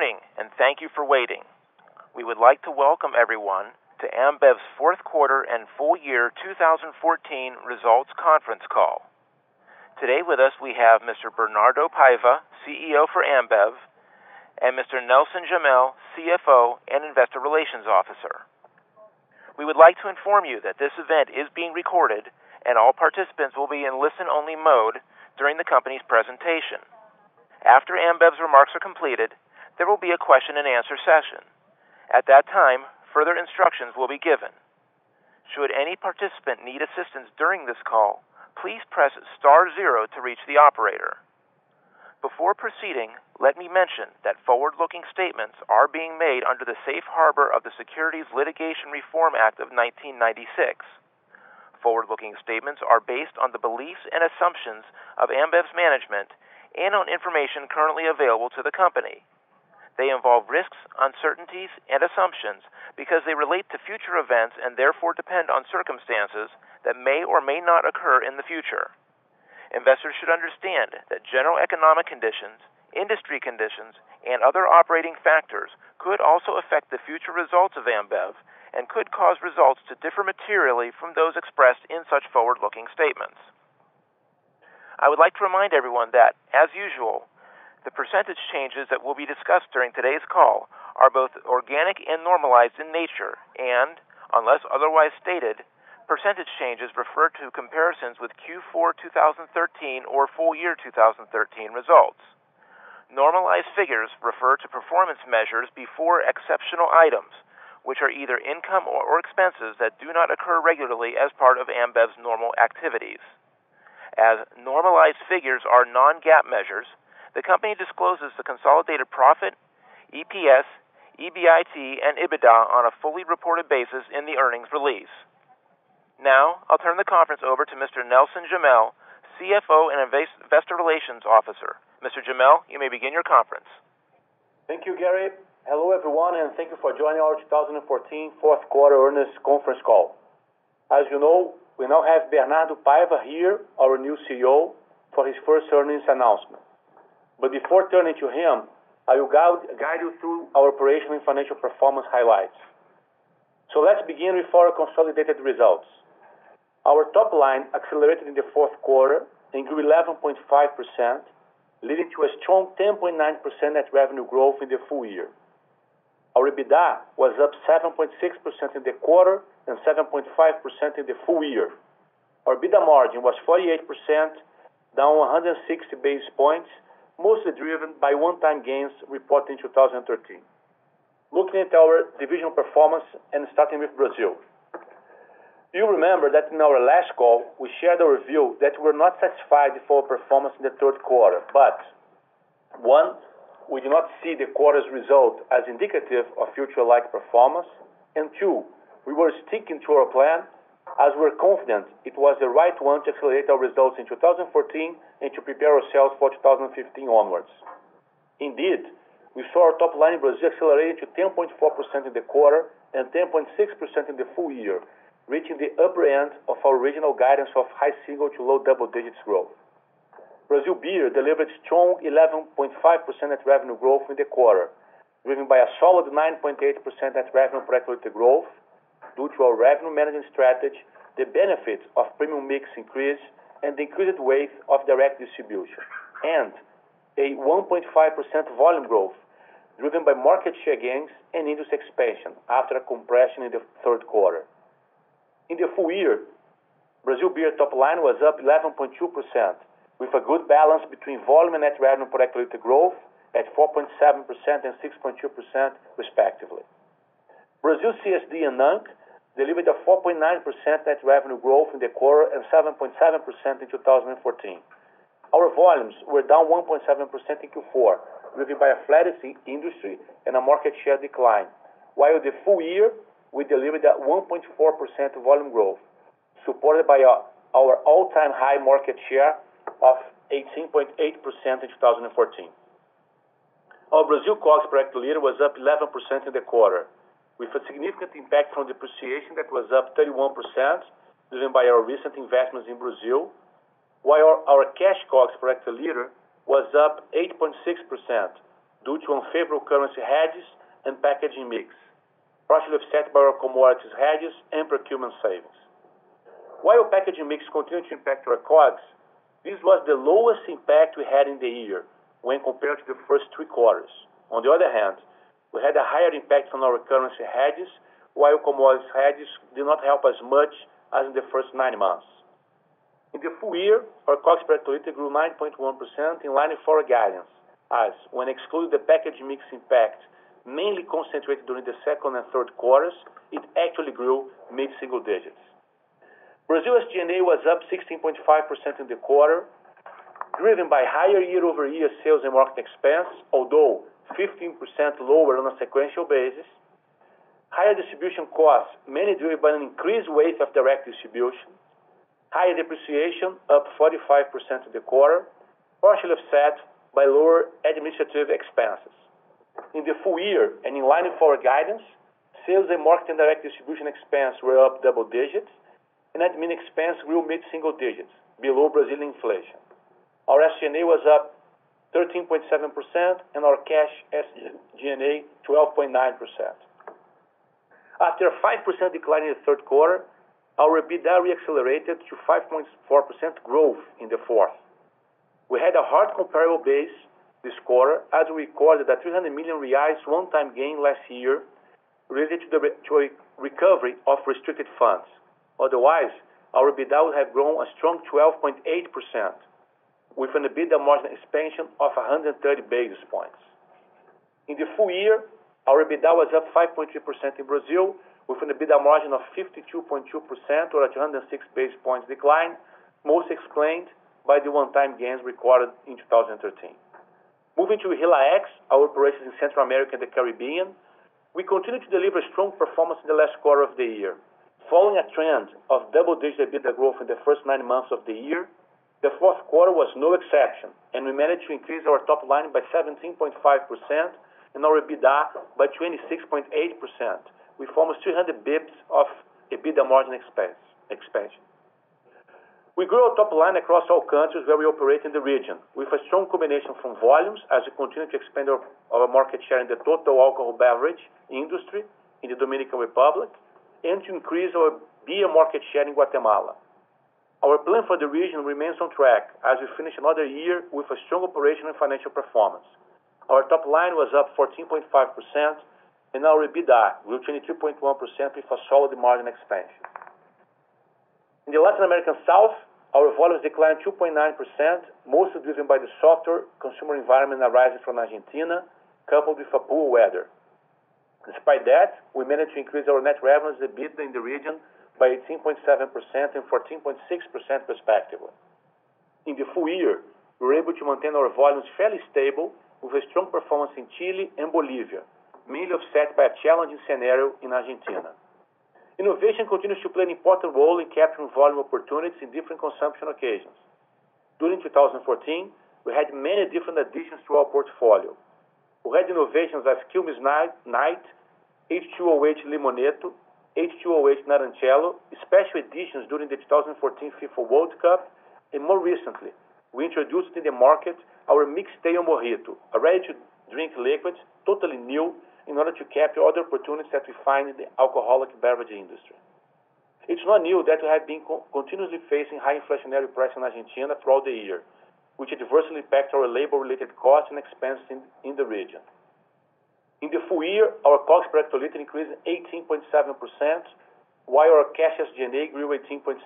morning, and thank you for waiting. We would like to welcome everyone to Ambev's fourth quarter and full year 2014 results conference call. Today with us, we have Mr. Bernardo Paiva, CEO for Ambev, and Mr. Nelson Jamel, CFO and Investor Relations Officer. We would like to inform you that this event is being recorded, and all participants will be in listen-only mode during the company's presentation. After Ambev's remarks are completed, there will be a question-and-answer session. At that time, further instructions will be given. Should any participant need assistance during this call, please press star zero to reach the operator. Before proceeding, let me mention that forward-looking statements are being made under the safe harbor of the Securities Litigation Reform Act of 1996. Forward-looking statements are based on the beliefs and assumptions of Ambev's management and on information currently available to the company. They involve risks, uncertainties, and assumptions because they relate to future events and therefore depend on circumstances that may or may not occur in the future. Investors should understand that general economic conditions, industry conditions, and other operating factors could also affect the future results of Ambev and could cause results to differ materially from those expressed in such forward-looking statements. I would like to remind everyone that, as usual, the percentage changes that will be discussed during today's call are both organic and normalized in nature, and unless otherwise stated, percentage changes refer to comparisons with Q4 2013 or full year 2013 results. Normalized figures refer to performance measures before exceptional items, which are either income or expenses that do not occur regularly as part of Ambev's normal activities. As normalized figures are non-GAAP measures, the company discloses the consolidated profit, EPS, EBIT, and EBITDA on a fully reported basis in the earnings release. Now, I'll turn the conference over to Mr. Nelson Jamel, CFO and Investor Relations Officer. Mr. Jamel, you may begin your conference. Thank you, Gary. Hello, everyone, and thank you for joining our 2014 fourth quarter earnings conference call. As you know, we now have Bernardo Paiva here, our new CEO, for his first earnings announcement. But before turning to him, I will guide you through our operational and financial performance highlights. So let's begin with our consolidated results. Our top line accelerated in the fourth quarter and grew 11.5%, leading to a strong 10.9% net revenue growth in the full year. Our EBITDA was up 7.6% in the quarter and 7.5% in the full year. Our EBITDA margin was 48%, down 160 basis points, mostly driven by one-time gains reported in 2013. Looking at our divisional performance and starting with Brazil. You remember that in our last call, we shared our view that we're not satisfied with our performance in the third quarter. But one, we do not see the quarter's result as indicative of future-like performance. and Two, we were sticking to our plan as we're confident it was the right one to accelerate our results in 2014 and to prepare ourselves for 2015 onwards. Indeed, we saw our top line in Brazil accelerating to 10.4% in the quarter and 10.6% in the full year, reaching the upper end of our original guidance of high single to low double digits growth. Brazil Beer delivered strong 11.5% net revenue growth in the quarter, driven by a solid 9.8% net revenue per hectoliter growth due to our revenue management strategy, the benefits of premium mix increase, and the increased weight of direct distribution, and a 1.5% volume growth driven by market share gains and industry expansion after a compression in the third quarter. In the full year, Brazil Beer top line was up 11.2%, with a good balance between volume and net revenue per hectoliter growth at 4.7% and 6.2% respectively. Brazil CSD and NANC delivered a 4.9% net revenue growth in the quarter and 7.7% in 2014. Our volumes were down 1.7% in Q4, driven by a flattish industry and a market share decline. While the full year, we delivered a 1.4% volume growth, supported by our all-time high market share of 18.8% in 2014. Our Brazil COGS per hectoliter was up 11% in the quarter, with a significant impact from depreciation that was up 31%, driven by our recent investments in Brazil. While our cash COGS per hectoliter was up 8.6%, due to unfavorable currency hedges and packaging mix, partially offset by our commodities hedges and procurement savings. While packaging mix continued to impact our COGS, this was the lowest impact we had in the year when compared to the first three quarters. On the other hand, we had a higher impact on our currency hedges, while commodities hedges did not help as much as in the first nine months. In the full year, our COGS per hectoliter grew 9.1% in line with our guidance, as when excluding the package mix impact, mainly concentrated during the second and third quarters, it actually grew mid-single digits. Brazil SG&A was up 16.5% in the quarter, driven by higher year-over-year sales and marketing expense, although 15% lower on a sequential basis. Higher distribution costs, mainly driven by an increased weight of direct distribution. Higher depreciation, up 45% in the quarter, partially offset by lower administrative expenses. In the full year, and in line with our guidance, sales and marketing direct distribution expense were up double digits, and admin expense grew mid-single digits, below Brazilian inflation. Our SG&A was up 13.7%, and our cash SG&A, 12.9%. After a 5% decline in the third quarter, our EBITDA re-accelerated to 5.4% growth in the fourth. We had a hard comparable base this quarter as we recorded a 300 million reais one-time gain last year related to a recovery of restricted funds. Otherwise, our EBITDA would have grown a strong 12.8%, with an EBITDA margin expansion of 130 basis points. In the full year, our EBITDA was up 5.3% in Brazil, with an EBITDA margin of 52.2% or a 206 basis points decline, most explained by the one-time gains recorded in 2013. Moving to HILA-ex, our operations in Central America and the Caribbean, we continued to deliver strong performance in the last quarter of the year. Following a trend of double-digit EBITDA growth in the first nine months of the year, the fourth quarter was no exception, and we managed to increase our top line by 17.5% and our EBITDA by 26.8%, with almost 300 basis of EBITDA margin expansion. We grew our top line across all countries where we operate in the region, with a strong combination from volumes as we continue to expand our market share in the total alcohol beverage industry in the Dominican Republic, and to increase our beer market share in Guatemala. Our plan for the region remains on track as we finish another year with a strong operational and financial performance. Our top line was up 14.5%, and our EBITDA grew 22.1% with a solid margin expansion. In the Latin American South, our volumes declined 2.9%, mostly driven by the softer consumer environment arising from Argentina, coupled with a poor weather. Despite that, we managed to increase our net revenues EBITDA in the region by 18.7% and 14.6% respectively. In the full year, we were able to maintain our volumes fairly stable with a strong performance in Chile and Bolivia, mainly offset by a challenging scenario in Argentina. Innovation continues to play an important role in capturing volume opportunities in different consumption occasions. During 2014, we had many different additions to our portfolio. We had innovations as Quilmes Night, H2OH! Limoneito, H2OH! Naranchelo, special editions during the 2014 FIFA World Cup, and more recently, we introduced in the market our Mixtail Mojito, a ready-to-drink liquid, totally new, in order to capture other opportunities that we find in the alcoholic beverage industry. It's not new that we have been continuously facing high inflationary price in Argentina throughout the year, which adversely impacts our labor-related costs and expenses in the region. In the full year, our COGS per hectoliter increased 18.7%, while our cash SG&A grew 18.6%.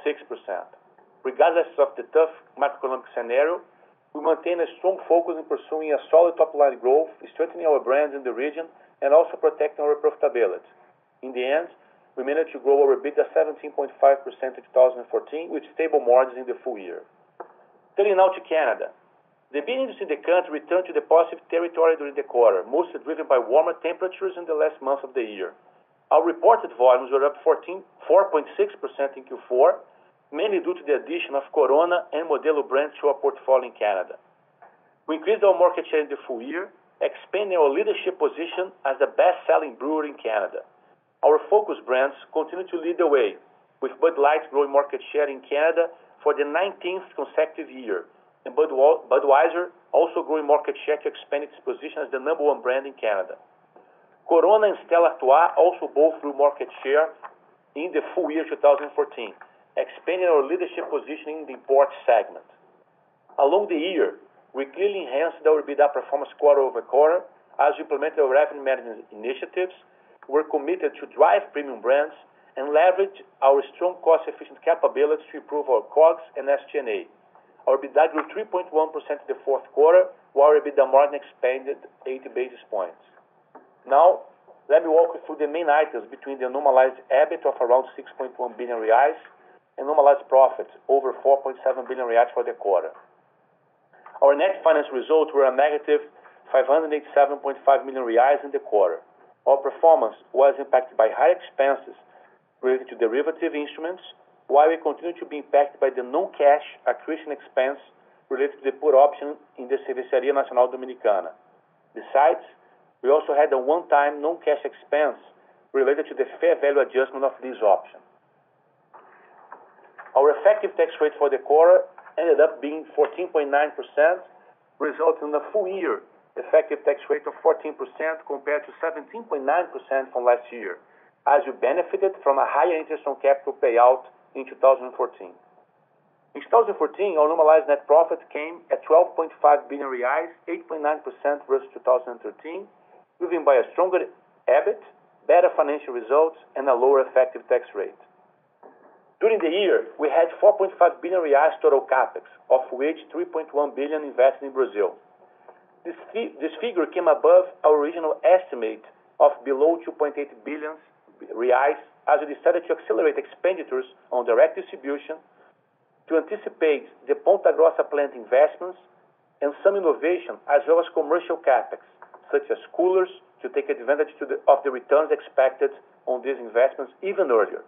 Regardless of the tough macroeconomic scenario, we maintain a strong focus in pursuing a solid top-line growth, strengthening our brands in the region, and also protecting our profitability. In the end, we managed to grow our EBITDA 17.5% in 2014, with stable margins in the full year. Turning now to Canada. The industry in the country returned to the positive territory during the quarter, mostly driven by warmer temperatures in the last month of the year. Our reported volumes were up 4.6% in Q4, mainly due to the addition of Corona and Modelo brands to our portfolio in Canada. We increased our market share in the full year, expanding our leadership position as the best-selling brewer in Canada. Our focus brands continue to lead the way, with Bud Light growing market share in Canada for the 19th consecutive year, and Budweiser also growing market share to expand its position as the number one brand in Canada. Corona and Stella Artois also both grew market share in the full year 2014, expanding our leadership position in the import segment. Along the year, we clearly enhanced our EBITDA performance quarter-over-quarter as we implemented our revenue management initiatives. We're committed to drive premium brands and leverage our strong cost-efficient capabilities to improve our COGS and SG&A. Our EBITDA grew 3.1% in the fourth quarter, while our EBITDA margin expanded 80 basis points. Now, let me walk you through the main items between the normalized EBIT of around 6.1 billion reais and normalized profits over 4.7 billion reais for the quarter. Our net finance results were a negative 587.5 million reais in the quarter. Our performance was impacted by high expenses related to derivative instruments, while we continue to be impacted by the non-cash accretion expense related to the put option in the Cervecería Nacional Dominicana. Besides, we also had a one-time non-cash expense related to the fair value adjustment of this option. Our effective tax rate for the quarter ended up being 14.9%, resulting in a full year effective tax rate of 14% compared to 17.9% from last year, as we benefited from a higher interest on capital payout in 2014. In 2014, our normalized net profit came at 12.5 billion reais, 8.9% versus 2013, driven by a stronger EBIT, better financial results, and a lower effective tax rate. During the year, we had 4.5 billion reais total CapEx, of which 3.1 billion invested in Brazil. This figure came above our original estimate of below 2.8 billion reais, as we decided to accelerate expenditures on direct distribution to anticipate the Ponta Grossa plant investments and some innovation, as well as commercial CapEx, such as coolers, to take advantage of the returns expected on these investments even earlier.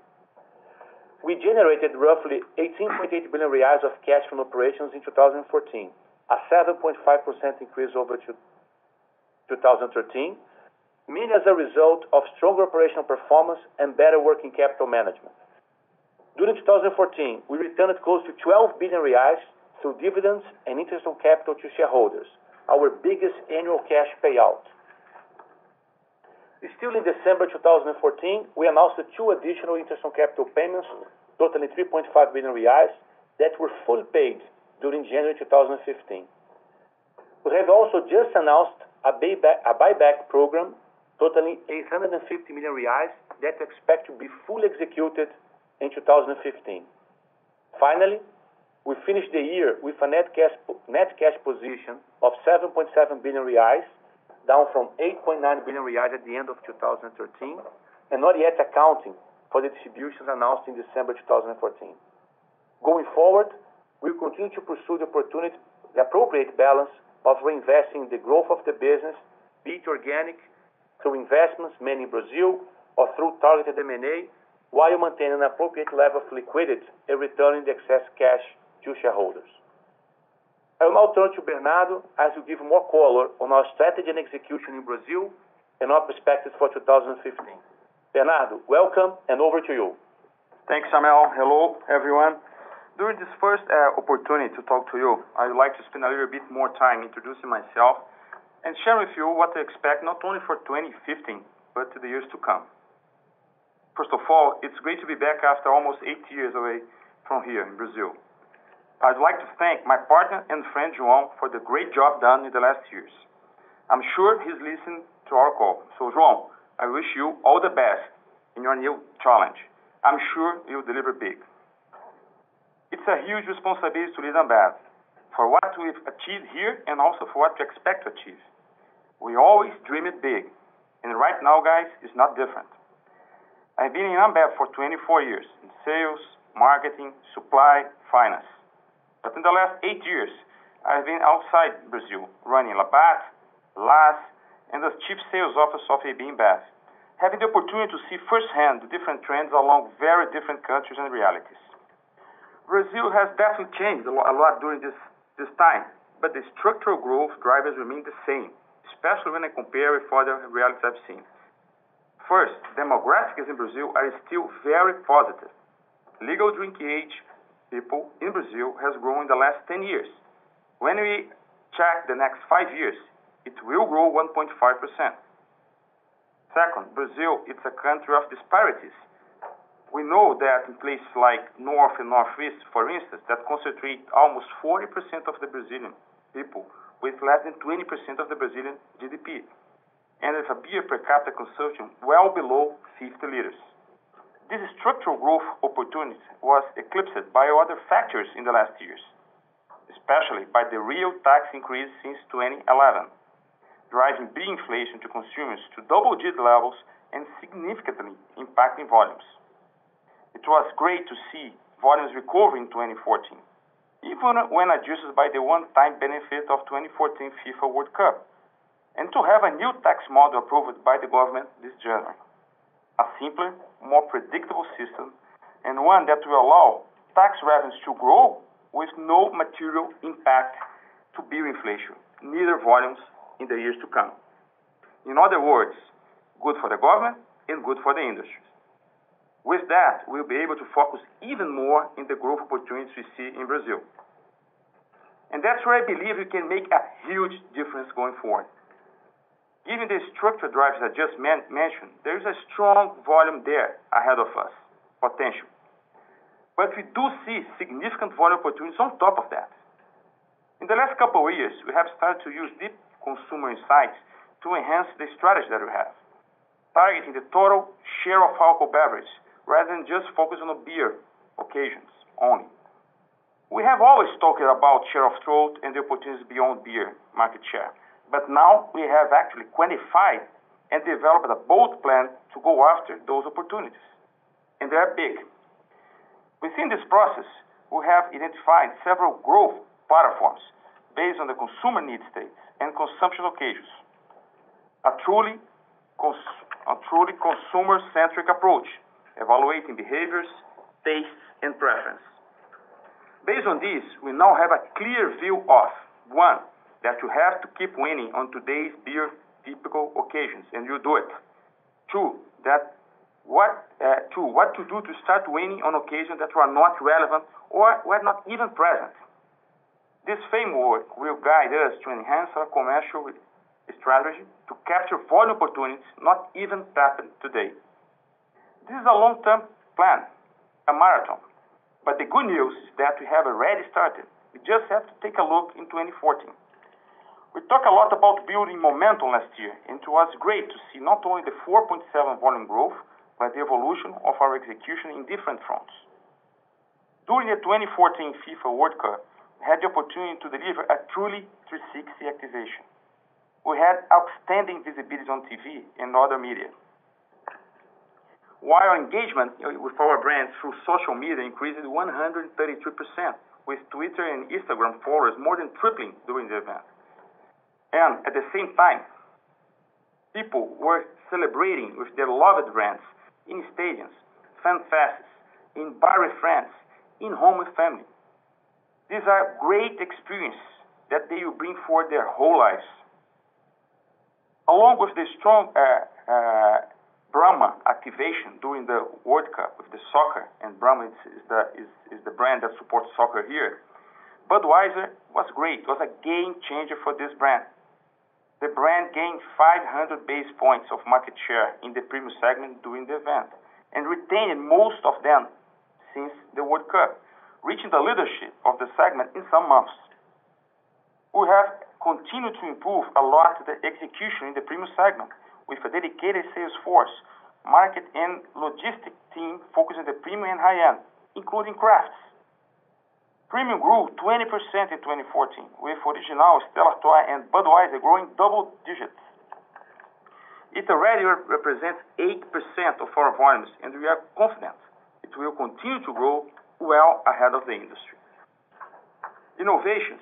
We generated roughly 18.8 billion reais of cash from operations in 2014, a 7.5% increase over 2013, mainly as a result of stronger operational performance and better working capital management. During 2014, we returned close to 12 billion reais through dividends and interest on capital to shareholders, our biggest annual cash payout. Still in December 2014, we announced two additional interest on capital payments totaling 3.5 billion reais that were fully paid during January 2015. We have also just announced a buyback program totaling 850 million reais that we expect to be fully executed in 2015. Finally, we finished the year with a net cash net cash position of 7.7 billion reais, down from 8.9 billion reais at the end of 2013, and not yet accounting for the distributions announced in December 2014. Going forward, we'll continue to pursue the appropriate balance of reinvesting the growth of the business, be it organic, through investments mainly in Brazil or through targeted M&A, while maintaining an appropriate level of liquidity and returning the excess cash to shareholders. I will now turn to Bernardo as he give more color on our strategy and execution in Brazil and our perspectives for 2015. Bernardo, welcome, and over to you. Thanks, Jamel. Hello, everyone. During this first uh, opportunity to talk to you, I would like to spend a little bit more time introducing myself and share with you what to expect, not only for 2015, but to the years to come. First of all, it's great to be back after almost eight years away from here in Brazil. I'd like to thank my partner and friend, João, for the great job done in the last years. I'm sure he's listening to our call. So, João, I wish you all the best in your new challenge. I'm sure you'll deliver big. It's a huge responsibility to lead Ambev for what we've achieved here and also for what we expect to achieve. We always dream it big, and right now, guys, it's not different. I've been in Ambev for 24 years in sales, marketing, supply, finance. But in the last eight years, I've been outside Brazil, running Labatt, LAS, and as Chief Sales Officer of AB InBev, having the opportunity to see firsthand the different trends along very different countries and realities. Brazil has definitely changed a lot during this time, but the structural growth drivers remain the same, especially when I compare with other realities I've seen. First, demographics in Brazil are still very positive. Legal drinking age people in Brazil has grown in the last 10 years. When we check the next five years, it will grow 1.5%. Second, Brazil is a country of disparities. We know that in places like North and Northeast, for instance, that concentrate almost 40% of the Brazilian people with less than 20% of the Brazilian GDP, and with a beer per capita consumption well below 50 liters. This structural growth opportunity was eclipsed by other factors in the last years, especially by the real tax increase since 2011, driving beer inflation to consumers to double-digit levels and significantly impacting volumes. It was great to see volumes recover in 2014, even when adjusted by the one-time benefit of 2014 FIFA World Cup, and to have a new tax model approved by the government this January. A simpler, more predictable system, and one that will allow tax revenues to grow with no material impact to beer inflation, neither volumes in the years to come. In other words, good for the government and good for the industry. With that, we'll be able to focus even more in the growth opportunities we see in Brazil. And that's where I believe we can make a huge difference going forward. Given the structural drivers I just mentioned, there is a strong volume there ahead of us, potential. But we do see significant volume opportunities on top of that. In the last couple of years, we have started to use deep consumer insights to enhance the strategy that we have, targeting the total share of alcohol beverage rather than just focus on the beer occasions only. We have always talked about share of throat and the opportunities beyond beer market share. But now we have actually quantified and developed a bold plan to go after those opportunities, and they are big. Within this process, we have identified several growth platforms based on the consumer need states and consumption occasions. A truly consumer-centric approach, evaluating behaviors, tastes, and preference. Based on this, we now have a clear view of, one, that you have to keep winning on today's beer typical occasions, and you do it. Two, that what uh, to do to start winning on occasions that were not relevant or were not even present. This framework will guide us to enhance our commercial strategy to capture volume opportunities not even tapped today. This is a long-term plan, a marathon. But the good news is that we have already started. We just have to take a look in 2014. We talked a lot about building momentum last year, and it was great to see not only the 4.7 volume growth, but the evolution of our execution in different fronts. During the 2014 FIFA World Cup, we had the opportunity to deliver a truly 360 activation. We had outstanding visibility on TV and other media. While engagement with our brands through social media increased 132%, with Twitter and Instagram followers more than tripling during the event. And at the same time, people were celebrating with their loved brands in stadiums, fan fests, in bar with friends, in home with family. These are great experiences that they will bring for their whole lives. Along with the strong uh, uh, Brahma activation during the World Cup with the soccer, and Brahma is the is the brand that supports soccer here. Budweiser was great. Was a game changer for this brand. The brand gained 500 base points of market share in the premium segment during the event, and retained most of them since the World Cup, reaching the leadership of the segment in some months. We have continued to improve a lot the execution in the premium segment with a dedicated sales force, market, and logistic team focused on the premium and high-end, including crafts. Premium grew 20% in 2014, with Original, Stella Artois, and Budweiser growing double digits. It already represents 8% of our volumes, and we are confident it will continue to grow well ahead of the industry. Innovations,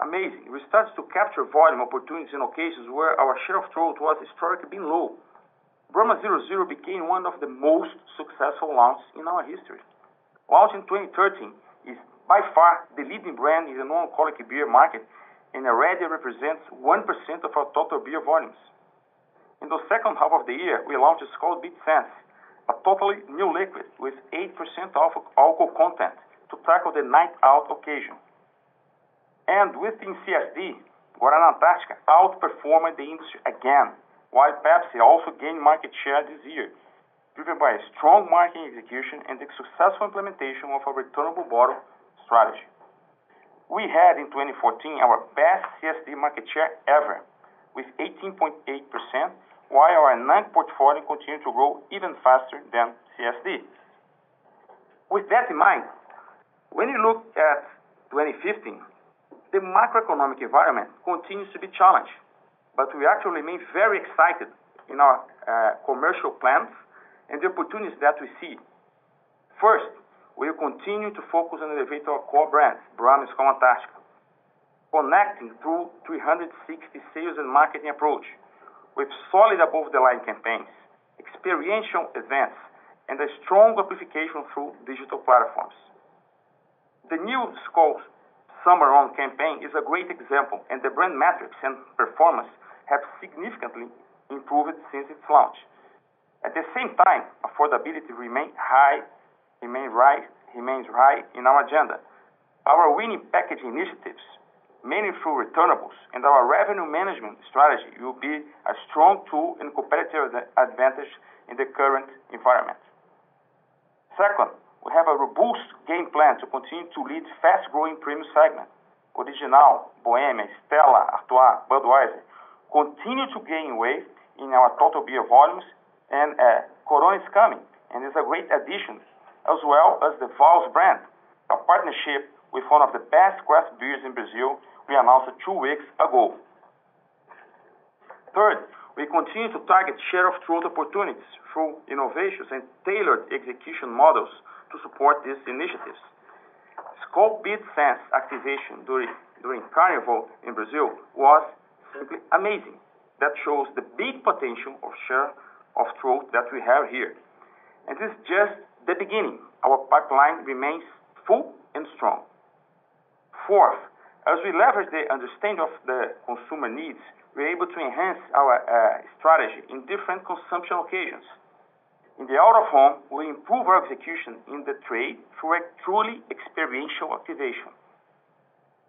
amazing. We started to capture volume opportunities in occasions where our share of throat was historically been low. Brahma 0,0% became one of the most successful launches in our history. Launched in 2013, is by far the leading brand in the non-alcoholic beer market and already represents 1% of our total beer volumes. In the second half of the year, we launched Skol Beats Sense, a totally new liquid with 8% alcohol content to tackle the night out occasion. And within CSD, Guaraná Antarctica outperformed the industry again, while Pepsi also gained market share this year, driven by a strong marketing execution and the successful implementation of a returnable bottle strategy. We had in 2014 our best CSD market share ever, with 18.8%, while our NAB portfolio continued to grow even faster than CSD. With that in mind, when you look at 2015, the macroeconomic environment continues to be challenged, but we actually remain very excited in our uh, commercial plans and the opportunities that we see. First, we will continue to focus on elevating our core brands, Brahma, Antarctica, connecting through 360 sales and marketing approach with solid above-the-line campaigns, experiential events, and a strong amplification through digital platforms. The new Skol Summer On campaign is a great example, and the brand metrics and performance have significantly improved since its launch. At the same time, affordability remains high in our agenda. Our winning package initiatives, mainly through returnables and our revenue management strategy, will be a strong tool and competitive advantage in the current environment. Second, we have a robust game plan to continue to lead fast-growing premium segment. Original, Bohemia, Stella Artois, Budweiser continue to gain weight in our total beer volumes, and eh, Corona is coming and is a great addition, as well as the Wäls brand, a partnership with one of the best craft beers in Brazil we announced two weeks ago. Third, we continue to target share of throat opportunities through innovations and tailored execution models to support these initiatives. Skol Beats Senses activation during during Carnival in Brazil was simply amazing. That shows the big potential of share of throat that we have here. And this is just the beginning. Our pipeline remains full and strong. Fourth, as we leverage the understanding of the consumer needs, we're able to enhance our uh, strategy in different consumption occasions. In the out-of-home, we improve our execution in the trade through a truly experiential activation.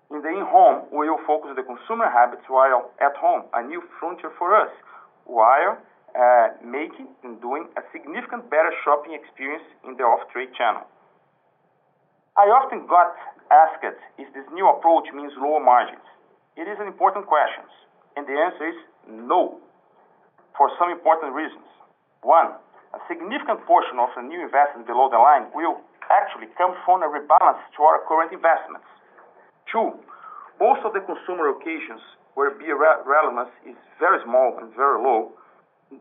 In the in-home, we will focus on the consumer habits while at home, a new frontier for us, while uh, making and doing a significant better shopping experience in the off-trade channel. I often got asked if this new approach means lower margins. It is an important question, and the answer is no, for some important reasons. One, a significant portion of the new investment below the line will actually come from a rebalance to our current investments. Two, most of the consumer occasions where beer relevance is very small and very low,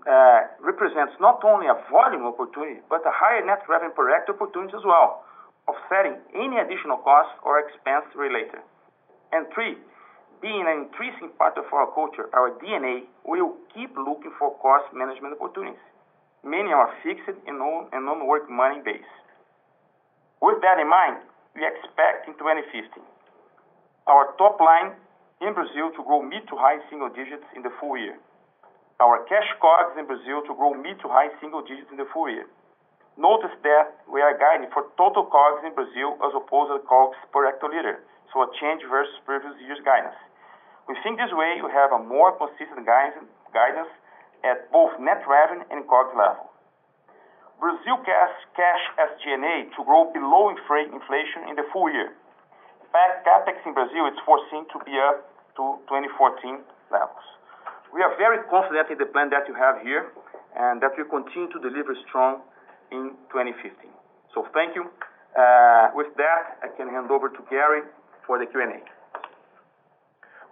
uh, represents not only a volume opportunity, but a higher net revenue per hectare opportunity as well, offsetting any additional cost or expense related. And Three, being an increasing part of our culture, our DNA, we will keep looking for cost management opportunities. Many are fixed and non-work money base. With that in mind, we expect in 2015 our top line in Brazil to grow mid to high single digits in the full year. Our cash COGS in Brazil to grow mid to high single digits in the full year. Notice that we are guiding for total COGS in Brazil as opposed to COGS per hectoliter, so a change versus previous year's guidance. We think this way we have a more consistent guidance at both net revenue and COGS level. Brazil cash SG&A to grow below inflation in the full year. CapEx in Brazil is foreseen to be up to 2014 levels. We are very confident in the plan that you have here, and that will continue to deliver strong in 2015. Thank you. Uh, with that, I can hand over to Gary for the Q&A.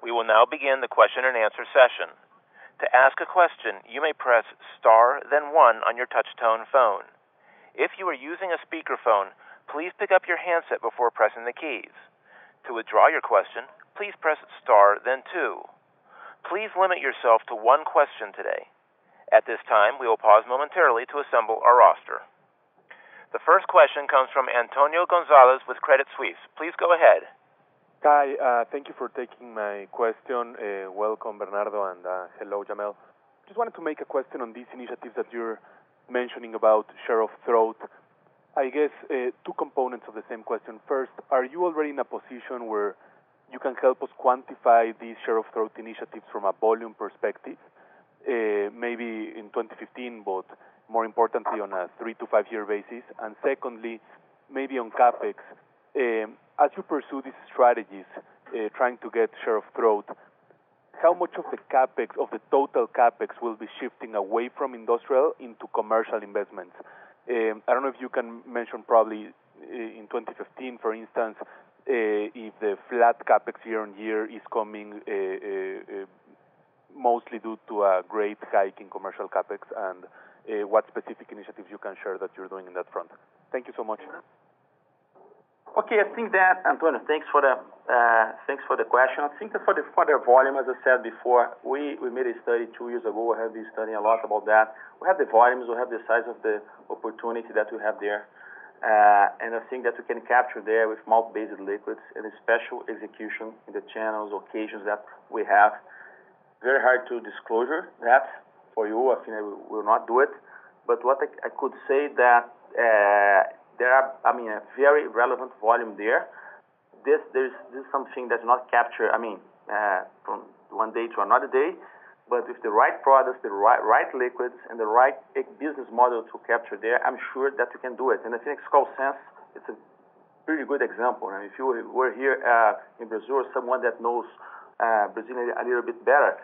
We will now begin the question and answer session. To ask a question, you may press star then one on your touch tone phone. If you are using a speakerphone, please pick up your handset before pressing the keys. To withdraw your question, please press star then two. Please limit yourself to one question today. At this time, we will pause momentarily to assemble our roster. The first question comes from Antonio Gonzalez with Credit Suisse. Please go ahead. Hi. Uh, thank you for taking my question. Uh, welcome, Bernardo, and uh, hello, Jamel. Just wanted to make a question on these initiatives that you're mentioning about share of throat. I guess two components of the same question. First, are you already in a position where you can help us quantify these share of throat initiatives from a volume perspective, maybe in 2015, but more importantly, on a three to five-year basis. And secondly, maybe on CapEx. Um, As you pursue these strategies, uh, trying to get share of throat, how much of the CapEx, of the total CapEx will be shifting away from industrial into commercial investments? Um, I don't know if you can mention probably uh, in 2015, for instance, uh, if the flat CapEx year-on-year is coming mostly due to a great hike in commercial CapEx, and what specific initiatives you can share that you're doing in that front. Thank you so much. Okay. I think that, Antonio, thanks for the uh, thanks for the question. I think for the for the volume, as I said before, we we made a study two years ago. We have been studying a lot about that. We have the volumes, we have the size of the opportunity that we have there. Uh, and I think that we can capture there with malt-based liquids and a special execution in the channels, occasions that we have. Very hard to disclose that for you. I think I will not do it. But what I could say that uh, there are I mean, a very relevant volume there. This there's, is something that's not captured I mean, uh, from one day to another day. But with the right products, the right right liquids, and the right business model to capture there, I'm sure that you can do it. And I think Skol Sense, it's a pretty good example. And if you were here in Brazil, someone that knows Brazil a little bit better,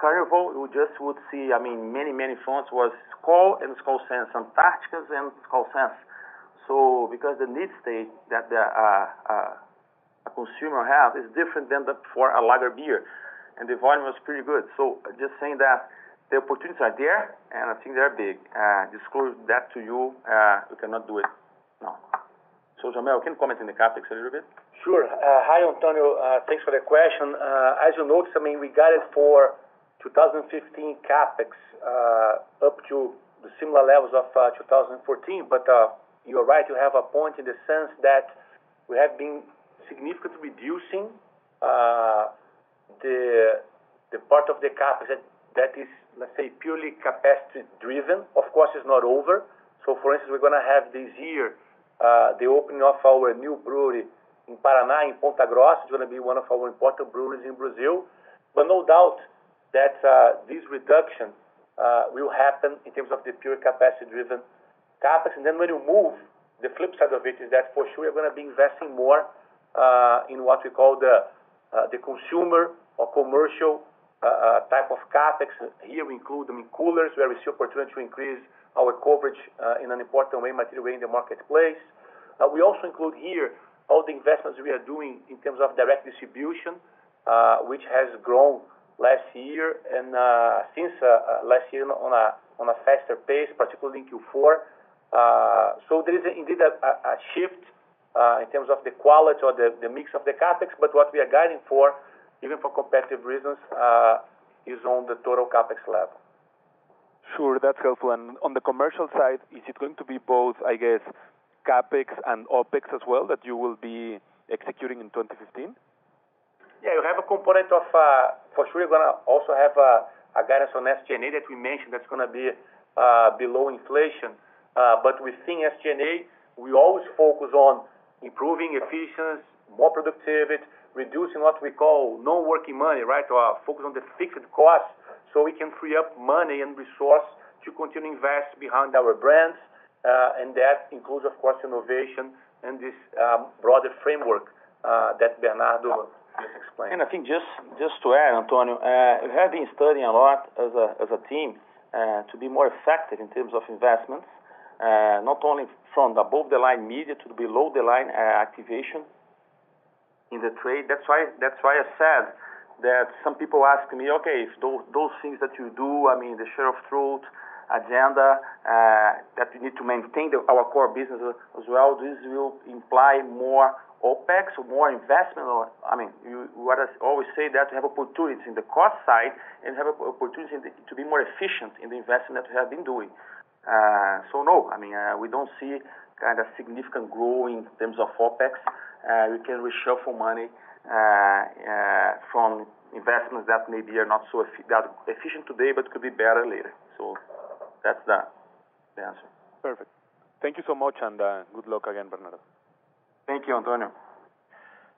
Carnival, you just would see I mean, many many fronts was Skol and Skol Sense, Antarctica and Skol Sense. So because the need state that the uh, uh, a consumer have is different than for a lager beer, and the volume was pretty good. So just saying that the opportunities are there, and I think they're big. Uh, Disclose that to you, uh, we cannot do it now. So Jamel, can you comment on the CapEx a little bit? Sure. Uh, hi, Antonio. Thanks for the question. As you noticed, I mean we guided for 2015 CapEx up to the similar levels of 2014. You're right, you have a point in the sense that we have been significantly reducing uh, the the part of the CapEx that is, let's say, purely capacity driven. Of course, it's not over. So for instance, we're going to have this year, uh, the opening of our new brewery in Paraná, in Ponta Grossa. It's going to be one of our important breweries in Brazil. But no doubt that uh, this reduction will happen in terms of the pure capacity-driven CapEx. And then when you move, the flip side of it is that for sure, we're going to be investing more uh, in what we call the uh, consumer or commercial uh, type of CapEx. Here we include the coolers, where we see opportunity to increase our coverage in an important way, material way in the marketplace. We also include here all the investments we are doing in terms of direct distribution, which has grown last year and since last year on a faster pace, particularly in Q4. Uh, there is indeed a shift uh, in terms of the quality or the mix of the CapEx. But what we are guiding for, even for competitive reasons, uh, is on the total CapEx level. Sure. That's helpful. And on the commercial side, is it going to be both, I guess, CapEx and OpEx as well that you will be executing in 2015? Yeah, you have a component of, for sure, you're going to also have a guidance on SG&A that we mentioned that's going to be below inflation. Uh, but within SG&A, we always focus on improving efficiency, more productivity, reducing what we call non-working money, right? Or focus on the fixed costs so we can free up money and resource to continue invest behind our brands. Uh, and that includes, of course, innovation and this um, broader framework that Bernardo just explained. And I think just to add, Antonio, we have been studying a lot as a as a team to be more effective in terms of investments, not only from the above-the-line media to the below-the-line activation in the trade. That's why that's why I said that some people ask me, "Okay, if those those things that you do, I mean, the share of throat agenda, uh, that we need to maintain our core business as well, this will imply more OpEx or more investment?" Or, I mean, what I always say that we have opportunities in the cost side and have opportunities to be more efficient in the investment that we have been doing. Uh, so no, I mean, uh, we don't see kind of significant growth in terms of OpEx. Uh, we can reshuffle money from investments that maybe are not so that efficient today, but could be better later. So that's the answer. Perfect. Thank you so much, and good luck again, Bernardo. Thank you, Antonio.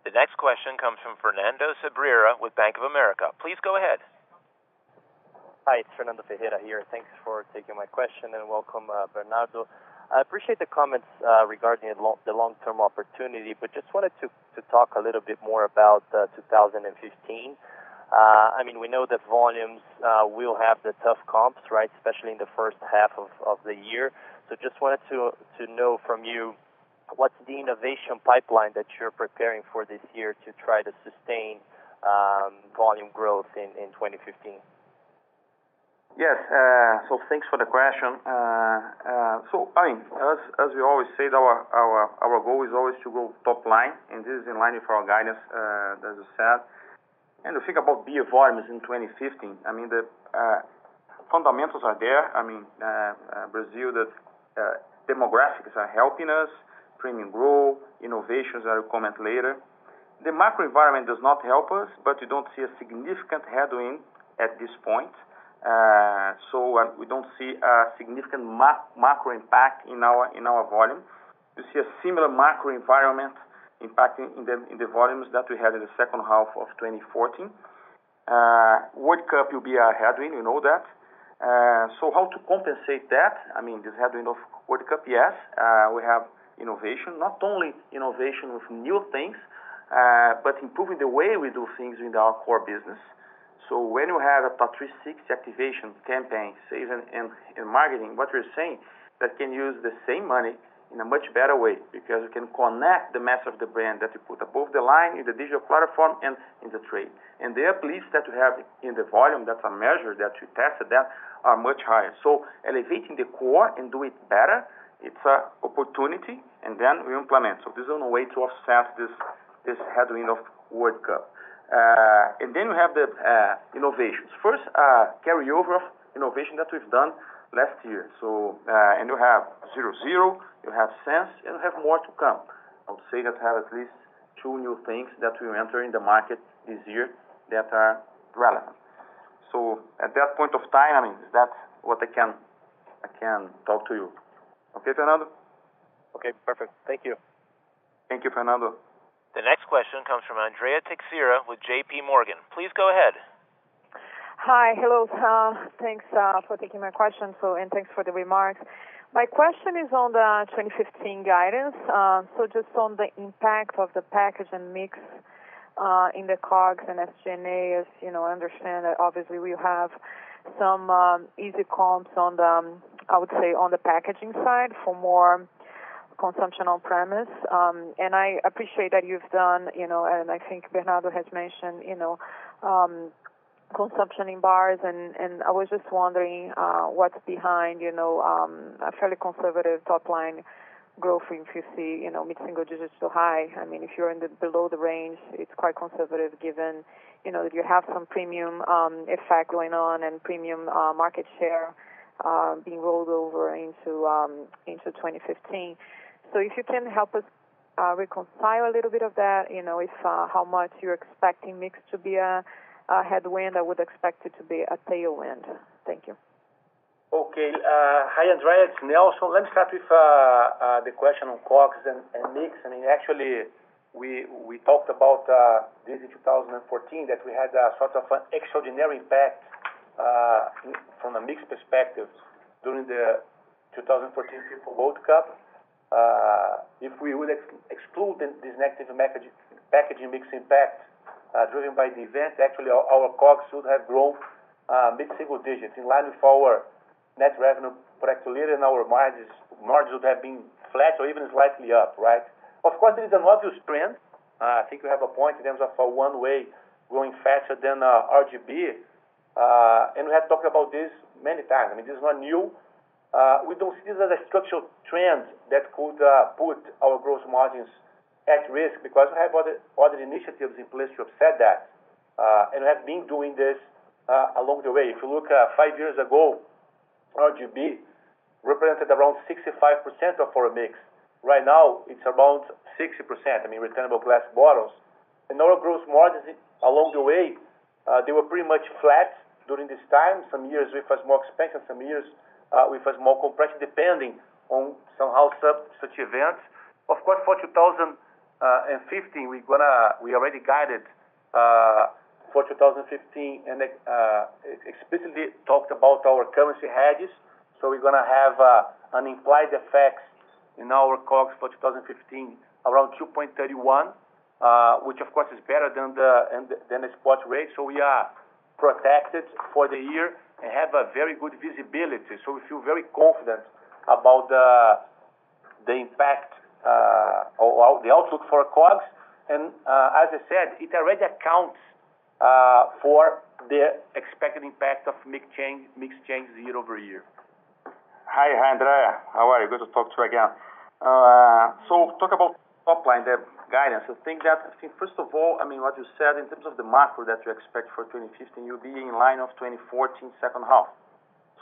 The next question comes from Fernando Ferreira with Bank of America. Please go ahead. Hi, it's Fernando Ferreira here. Thanks for taking my question, and welcome, uh, Bernardo. I appreciate the comments uh, regarding the long-term opportunity, but just wanted to to talk a little bit more about uh, 2015. I mean, we know that volumes will have the tough comps, right? Especially in the first half of of the year. So just wanted to to know from you, what's the innovation pipeline that you're preparing for this year to try to sustain um, volume growth in in 2015? Yes. Uh so thanks for the question. Uh, uh, so, I mean, as as we always say, our our our goal is always to grow top line, and this is in line with our guidance, uh, as you said. And to think about beer volumes in 2015, I mean, the fundamentals are there. I mean, Brazil, the demographics are helping us, premium growth, innovations I will comment later. The macro environment does not help us, but we don't see a significant headwind at this point. Uh, so uh, we don't see a significant macro impact in our in our volume. We see a similar macro environment impacting in the in the volumes that we had in the second half of 2014. Uh, World Cup will be a headwind, you know that. Uh so how to compensate that? I mean, this headwind of World Cup, yes, we have innovation. Not only innovation with new things, but improving the way we do things in our core business. So when you have a 360 activation campaign, sales and marketing, what we're saying that can use the same money in a much better way because you can connect the message of the brand that you put above the line in the digital platform and in the trade. And the uplifts that we have in the volume that are measured, that we tested that, are much higher. So elevating the core and do it better, it's a opportunity, and then we implement. So this is a way to offset this this headwind of World Cup. Uh, we have the uh, innovations. First, uh, carryover of innovation that we've done last year. So, and you have Zero Zero, you have Sense, and you have more to come. I would say that we have at least two new things that will enter in the market this year that are relevant. So, at that point of time, I mean, that's what I can I can talk to you. Okay, Fernando? Okay, perfect. Thank you. Thank you, Fernando. The next question comes from Andrea Teixeira with JPMorgan. Please go ahead. Hi. Hello. Uh, thanks uh, for taking my question, and thanks for the remarks. My question is on the 2015 guidance. Um so just on the impact of the package and mix in the COGS and SG&A, as you know, I understand that obviously we have some um, easy comps on the, um, I would say, on the packaging side for more consumption on premise. Um, and I appreciate that you've done, you know, and I think Bernardo has mentioned, you know, consumption in bars and and I was just wondering uh, what's behind, you know, a fairly conservative top line growth if you see, you know, mid-single digits to high. I mean, if you're in the below the range, it's quite conservative given, you know, that you have some premium um, effect going on and premium market share being rolled over into um, into 2015. So if you can help us uh, reconcile a little bit of that, you know, if uh, how much you're expecting mix to be a a headwind, I would expect it to be a tailwind. Thank you. Okay. Hi, Andrea. It's Nelson. Let me start with uh, uh, the question on COGS and and mix. I mean, actually, we we talked about this in 2014, that we had a sort of an extraordinary impact from a mix perspective during the 2014 FIFA World Cup. Uh, if we would exclude this negative packaging mix impact uh, driven by the event, actually our COGS should have grown uh, mid-single digits in line with our net revenue per hectoliter, and our margins margins would have been flat or even slightly up, right? Of course, there is an obvious trend. I think you have a point in terms of one way growing faster than RGB. Uh and we have talked about this many times. I mean, this is not new. Uh, we don't see this as a structural trend that could uh, put our gross margins at risk because we have other initiatives in place to offset that, uh, and have been doing this along the way. If you look five years ago, RGB represented around 65% of our mix. Right now, it's around 60%, I mean, returnable glass bottles. And our gross margins along the way, they were pretty much flat during this time. Some years with us more expensive, some years Ah, with us more compression, depending on somehow such events. Of course, for 2015, we gonna we already guided ah, for 2015 and ah, explicitly talked about our currency hedges. So we're gonna have an implied effect in our COGS for 2015 around 2.31, which of course is better than the spot rate. So we are protected for the year have a very good visibility. So we feel very confident about the the impact or the outlook for COGS. And uh, as I said, it already accounts uh, for the expected impact of mix change mix change year-over-year. Hi, Andrea. How are you? Good to talk to you again. So talk about top line, the guidance. I think that first of all, I mean, what you said in terms of the macro that you expect for 2015, you'll be in line of 2014 second half.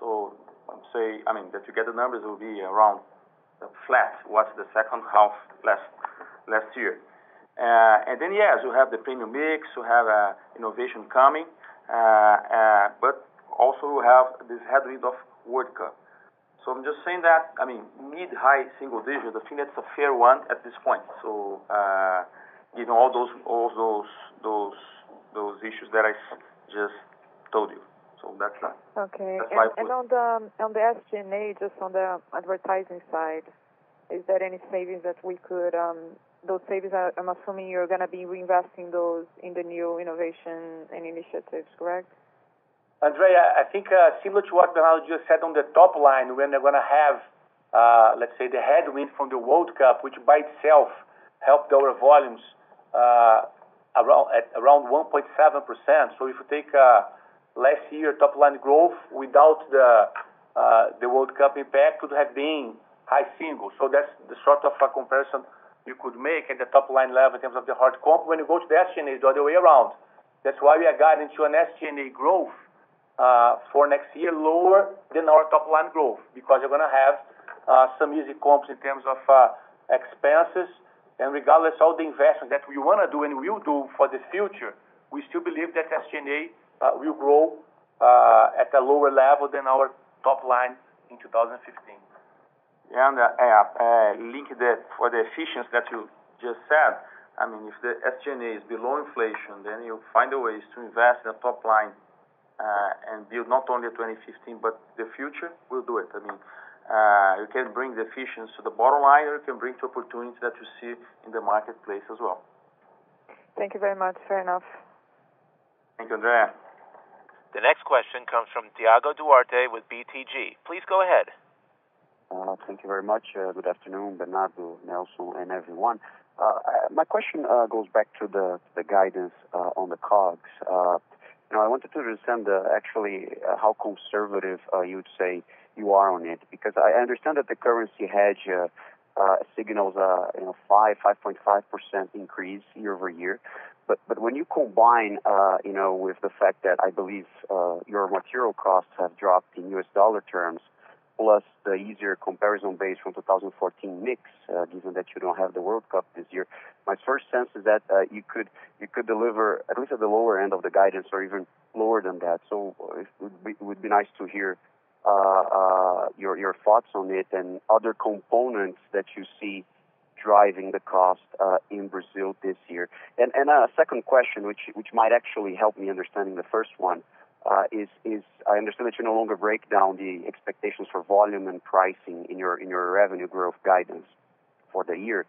Let's say, I mean, that you get the numbers will be around uh, flat with the second half last last year. Uh, and then yes, you have the premium mix, you have uh, innovation coming, uh, but also you have this headwind of World Cup. I'm just saying that, I mean, mid-high single digits, I think that's a fair one at this point. So, uh, given all those all those those those issues that I just told you. So that's that. Okay. That's my point. On the SG&A, just on the advertising side, is there any savings that we could, um, those savings are, I'm assuming you're gonna be reinvesting those in the new innovation and initiatives, correct? Andrea, I think, uh, similar to what Bernardo just said on the top line, when they're gonna have, uh, let's say, the headwind from the World Cup, which by itself helped our volumes uh, at around 1.7%. So if you take last year top line growth without the World Cup impact would have been high single. So that's the sort of a comparison you could make at the top line level in terms of the hard comp. When you go to the SG&A, it's the other way around. That's why we are guiding to an SG&A growth Uh, for next year lower than our top line growth, because you're gonna have uh, some easy comps in terms of uh, expenses. And regardless of the investment that we wanna do and will do for the future, we still believe that SG&A will grow at a lower level than our top line in 2015. And Link that for the efficiency that you just said, I mean, if the SG&A is below inflation, then you find a ways to invest in the top line, Uh, and build not only 2015, but the future, we'll do it. I mean, uh, you can bring the efficiency to the bottom line, or you can bring to opportunities that you see in the marketplace as well. Thank you very much. Fair enough. Thank you, Andrea. The next question comes from Thiago Duarte with BTG. Please go ahead. Uh, thank you very much. Good afternoon, Bernardo, Nelson, and everyone. My question goes back to the guidance on the COGS. You know, I wanted to understand uh, actually uh, how conservative uh, you'd say you are on it, because I understand that the currency hedge uh, uh, signals a you know five 5.5% increase year-over-year. But but when you combine you know with the fact that I believe your material costs have dropped in US dollar terms, plus the easier comparison base from 2014 mix, uh, given that you don't have the World Cup this year, my first sense is that uh, you could you could deliver at least at the lower end of the guidance or even lower than that. So uh, it would be nice to hear your your thoughts on it and other components that you see driving the cost in Brazil this year. And and a second question, which which might actually help me understanding the first one, Uh, is I understand that you no longer break down the expectations for volume and pricing in your in your revenue growth guidance for the year.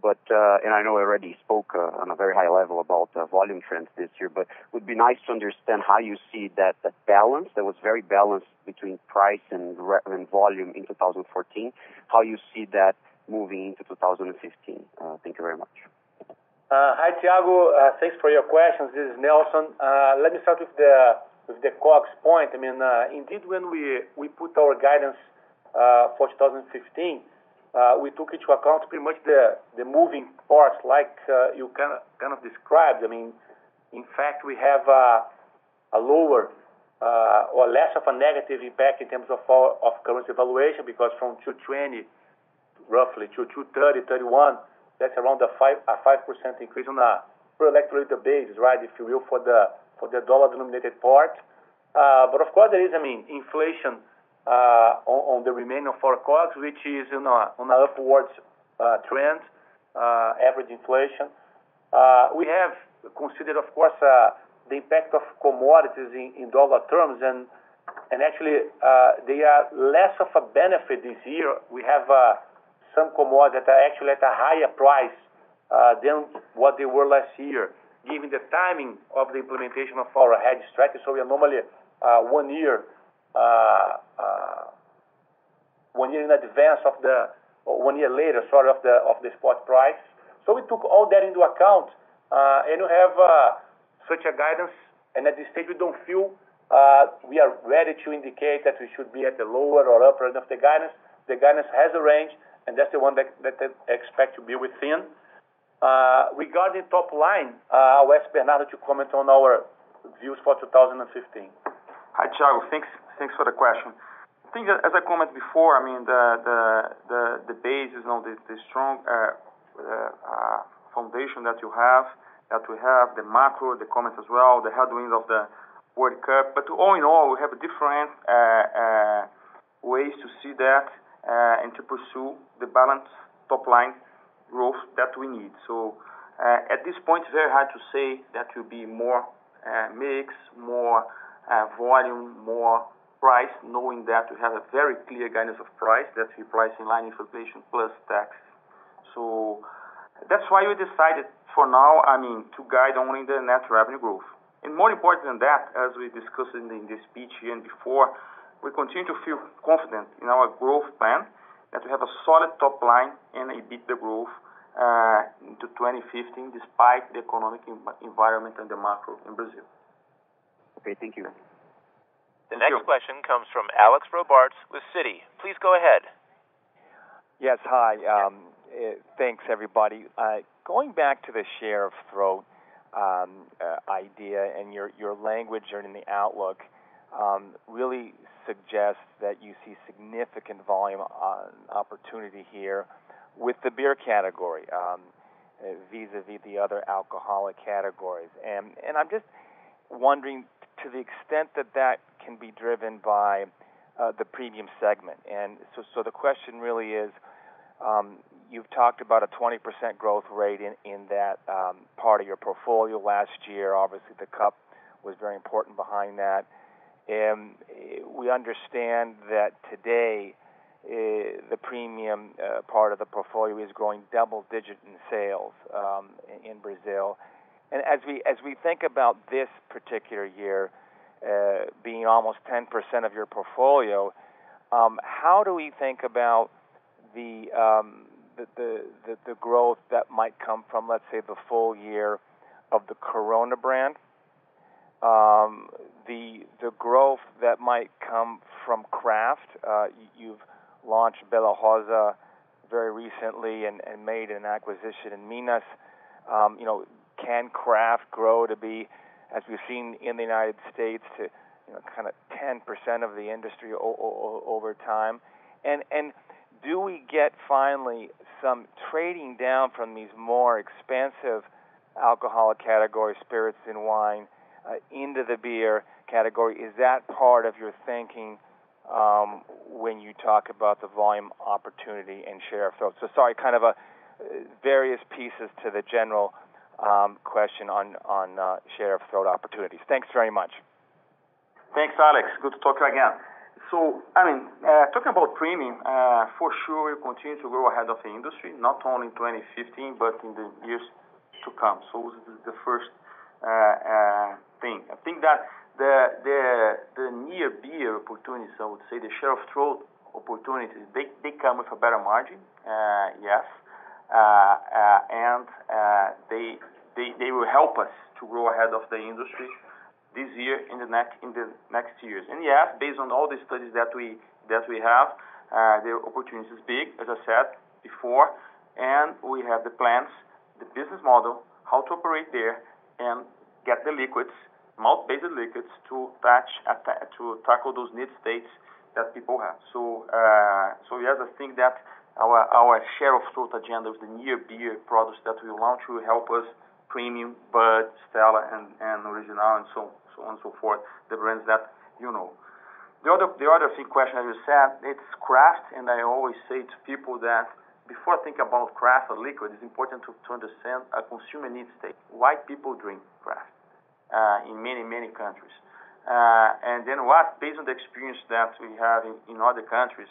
But uh, and I know I already spoke uh, on a very high level about volume trends this year, but it would be nice to understand how you see that that balance that was very balanced between price and volume in 2014, how you see that moving into 2015. Thank you very much. Hi, Thiago. Thanks for your questions. This is Nelson. Let me start with the COGS point. I mean, uh, indeed, when we we put our guidance uh, for 2015, uh, we took into account pretty much the the moving parts like you kind of described. I mean, in fact, we have a lower or less of a negative impact in terms of our of currency valuation, because from 2.20 roughly to 230, 31, that's around a 5% increase on a per hectoliter basis, right? If you will, for the dollar-denominated part. Uh, but of course there is, I mean, inflation uh, on the remaining of our COGS, which is you know, on an upwards uh, trend. average inflation. We have considered, of course, the impact of commodities in dollar terms, and and actually, they are less of a benefit this year. We have some commodities that are actually at a higher price than what they were last year, given the timing of the implementation of our hedge strategy. So we are normally uh, uh, uh, one year in advance of the one year later, sorry, of the spot price. So we took all that into account, and we have such a guidance, and at this stage, we don't feel we are ready to indicate that we should be at the lower or upper end of the guidance. The guidance has a range, and that's the one that expect to be within. Uh, regarding top line, uh, I'll ask Bernardo to comment on our views for 2015. Hi, Thiago. Thanks thanks for the question. I think as I commented before, I mean, the the the base is now the strong uh, foundation that you have, that we have, the macro, the comments as well, the headwinds of the World Cup. But all in all, we have different ways to see that and to pursue the balanced top line growth that we need. So uh, at this point, it's very hard to say that will be more uh, mix, more uh, volume, more price, knowing that we have a very clear guidance of price, that we price in line with inflation plus tax. So that's why we decided for now, I mean, to guide only the net revenue growth. And more important than that, as we discussed in the speech here and before, we continue to feel confident in our growth plan, that we have a solid top line and EBITDA growth uh, into 2015, despite the economic environment and the macro in Brazil. Okay, thank you. The next question comes from Alex Robarts with Citi. Please go ahead. Yes. Hi. Um, eh, thanks, everybody. Uh, going back to the share of throat um, uh, idea and your language during the outlook um, really suggests that you see significant volume opportunity here with the beer category um, vis-à-vis the other alcoholic categories. And, and I'm just wondering to the extent that that can be driven by uh, the premium segment. And so, so the question really is, um, you've talked about a 20% growth rate in that um, part of your portfolio last year. Obviously, the cup was very important behind that. We understand that today uh, the premium part of the portfolio is growing double-digit in sales um, in Brazil. And as we as we think about this particular year uh, being almost 10% of your portfolio, um, how do we think about the um the, the the growth that might come from, let's say, the full year of the Corona brand? The the growth that might come from craft. Uh, You've launched Bela Rosa very recently and and made an acquisition in Minas. Um, You know, can craft grow to be, as we've seen in the United States, to, you know, kind of 10% of the industry over time? And and do we get finally some trading down from these more expensive alcoholic category, spirits and wine, Uh, into the beer category? Is that part of your thinking, um, when you talk about the volume opportunity and share of throat? So sorry, kind of a uh, various pieces to the general um, question on on uh, share of throat opportunities. Thanks very much. Thanks, Alex. Good to talk to you again. So, I mean, talking about premium, for sure we continue to grow ahead of the industry, not only in 2015, but in the years to come. So, this is the first thing. I think that the the the near beer opportunities, I would say the share of throat opportunities, they they come with a better margin, uh, yes. Uh, uh, and they they they will help us to grow ahead of the industry this year, in the next in the next years. And yes, based on all the studies that we that we have, the opportunity is big, as I said before, and we have the plans, the business model, how to operate there and get the liquids, malt-based liquids to touch to tackle those need states that people have. So, uh, so yes, I think that our our share of throat agenda with the near beer products that we launch will help us premium Bud, Stella and and Original and so so on and so forth, the brands that you know. The other the other thing question that you said, it's craft, and I always say to people that before thinking about craft or liquid, it's important to, to understand a consumer need state. Why people drink craft Uh, in many, many countries. Uh, and then what, based on the experience that we have in other countries,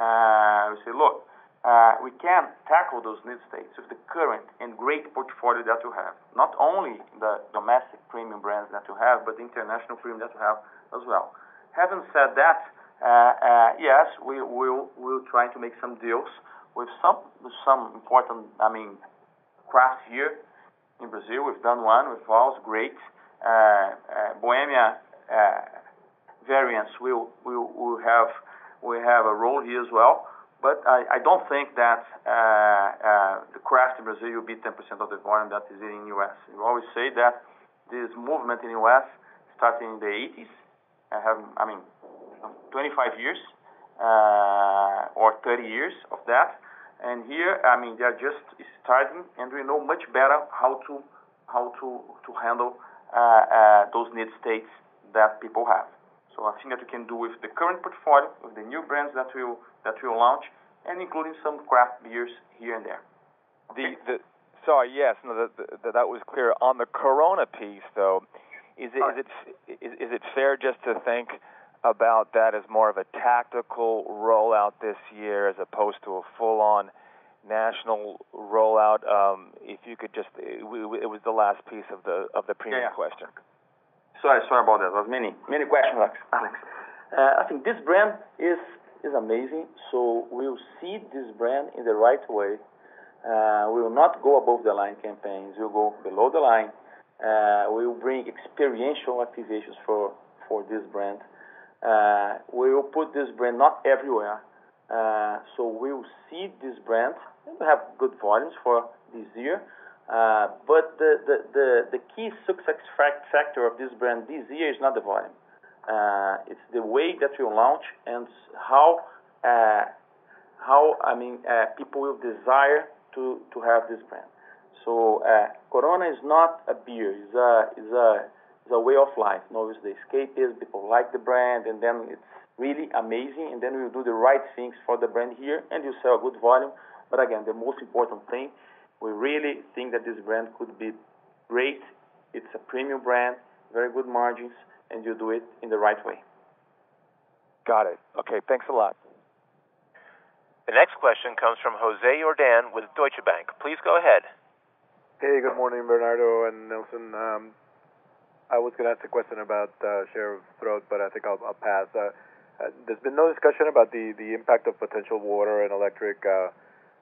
uh, we say, look, uh, we can tackle those need states with the current and great portfolio that we have. Not only the domestic premium brands that we have, but the international premium that we have as well. Having said that, yes, we'll we'll try to make some deals with some some important i mean craft here in Brazil. We've done one with Wäls, great. Uh, uh, Bohemia uh, variants will have a role here as well. But I don't think that the craft in Brazil will be 10% of the volume that is in U.S. We always say that this movement in U.S. started in the '80s, I mean 25 years or 30 years of that. And here, I mean, they are just starting, and we know much better how to handle Uh, uh, those need states that people have. So I think that we can do with the current portfolio, with the new brands that we'll that we'll launch, and including some craft beers here and there. The the Sorry, yes. No, that was clear. On the Corona piece, though, is it fair just to think about that as more of a tactical rollout this year as opposed to a full-on national rollout? Um, if you could just, it was the last piece of the of the premium question. Sorry sorry about that. There was many questions, Alex. Uh, I think this brand is is amazing. So we'll see this brand in the right way. Uh, we will not go above the line campaigns. We'll go below the line. Uh, we will bring experiential activations for for this brand. We will put this brand not everywhere. Uh, we will see this brand, and we have good volumes for this year. Uh, but the key success factor of this brand this year is not the volume. Uh, it's the way that we launch and how uh how I mean, people will desire to to have this brand. So Corona is not a beer. It's a it's a way of life. It's the escapism. People like the brand, and then it's really amazing, and then we'll do the right things for the brand here, and you sell a good volume. But again, the most important thing, we really think that this brand could be great. It's a premium brand, very good margins, and you do it in the right way. Got it. Okay. Thanks a lot. The next question comes from Jose Yordan with Deutsche Bank. Please go ahead. Hey, good morning, Bernardo and Nelson. Um, I was going to ask a question about uh, share of throat, but I think I'll pass. Uh, Uh, there's been no discussion about the the impact of potential water and electric uh,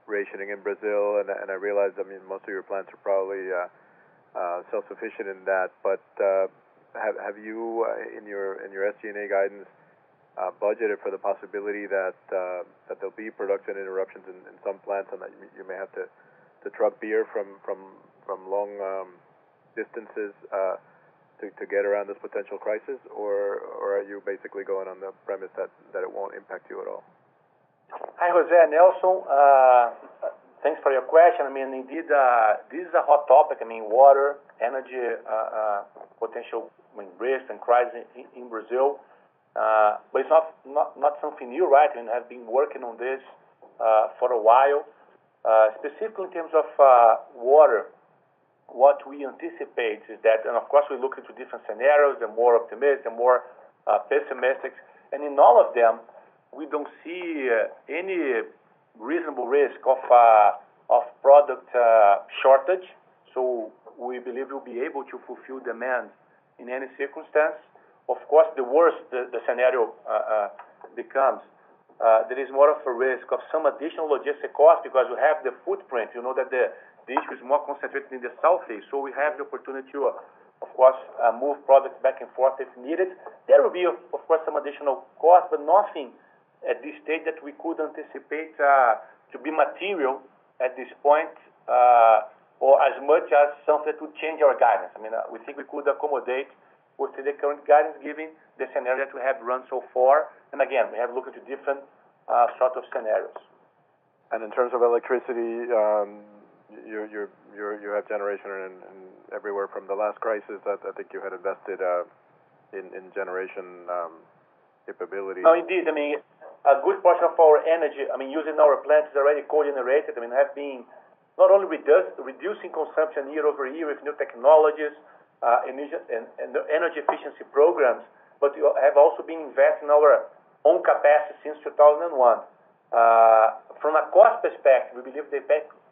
rationing in Brazil, and I realize I mean most of your plants are probably uh, self-sufficient in that. But uh, have have you, in your SG&A guidance, budgeted for the possibility that that there'll be production interruptions in some plants and that you may have to to truck beer from long um, distances to get around this potential crisis? Or, or are you basically going on the premise that that it won't impact you at all? Hi, Jose. Nelson. Uh, thanks for your question. I mean, indeed, uh, this is a hot topic. I mean, water, energy, uh, potential I mean, risk and crisis in Brazil. But it's not not something new, right? We have been working on this for a while. Specifically in terms of water, what we anticipate is that, and of course, we look into different scenarios, the more optimistic, the more uh, pessimistic. And in all of them, we don't see uh, any reasonable risk of uh, of product shortage. So we believe we'll be able to fulfill demand in any circumstance. Of course, the worse the scenario becomes, there is more of a risk of some additional logistic cost because we have the footprint. You know that the issue is more concentrated in the South Southeast. So we have the opportunity to, uh, of course, uh, move products back and forth if needed. There will be, of course, some additional cost, but nothing at this stage that we could anticipate uh, to be material at this point, or as much as something that would change our guidance. I mean, we think we could accommodate within the current guidance given the scenario that we have run so far. And again, we have looked into different sort of scenarios. And in terms of electricity, um, you have generation in everywhere from the last crisis. That I think you had invested uh, in in generation um, capability. No, Indeed. I mean, a good portion of our energy, I mean, using our plants is already cogenerated. I mean, have been not only reducing consumption year-over-year with new technologies, uh, and energy efficiency programs, but have also been investing our own capacity since 2001. Uh, From a cost perspective, we believe the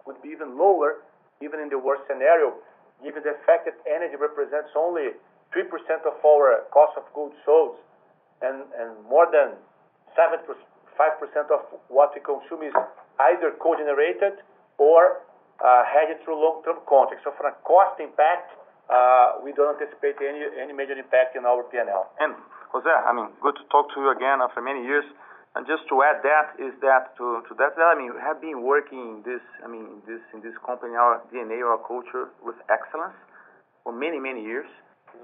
would be even lower, even in the worst scenario, given the fact that energy represents only 3% of our cost of goods sold, and and more than 5% of what we consume is either co-generated or uh, hedged through long-term contracts. So from a cost impact, uh, we don't anticipate any any major impact in our P&L. And Jose, I mean, good to talk to you again after many years. And just to add that is that, to, to that, I mean, we have been working this, I mean, this in this company, our DNA, our culture with excellence for many, many years.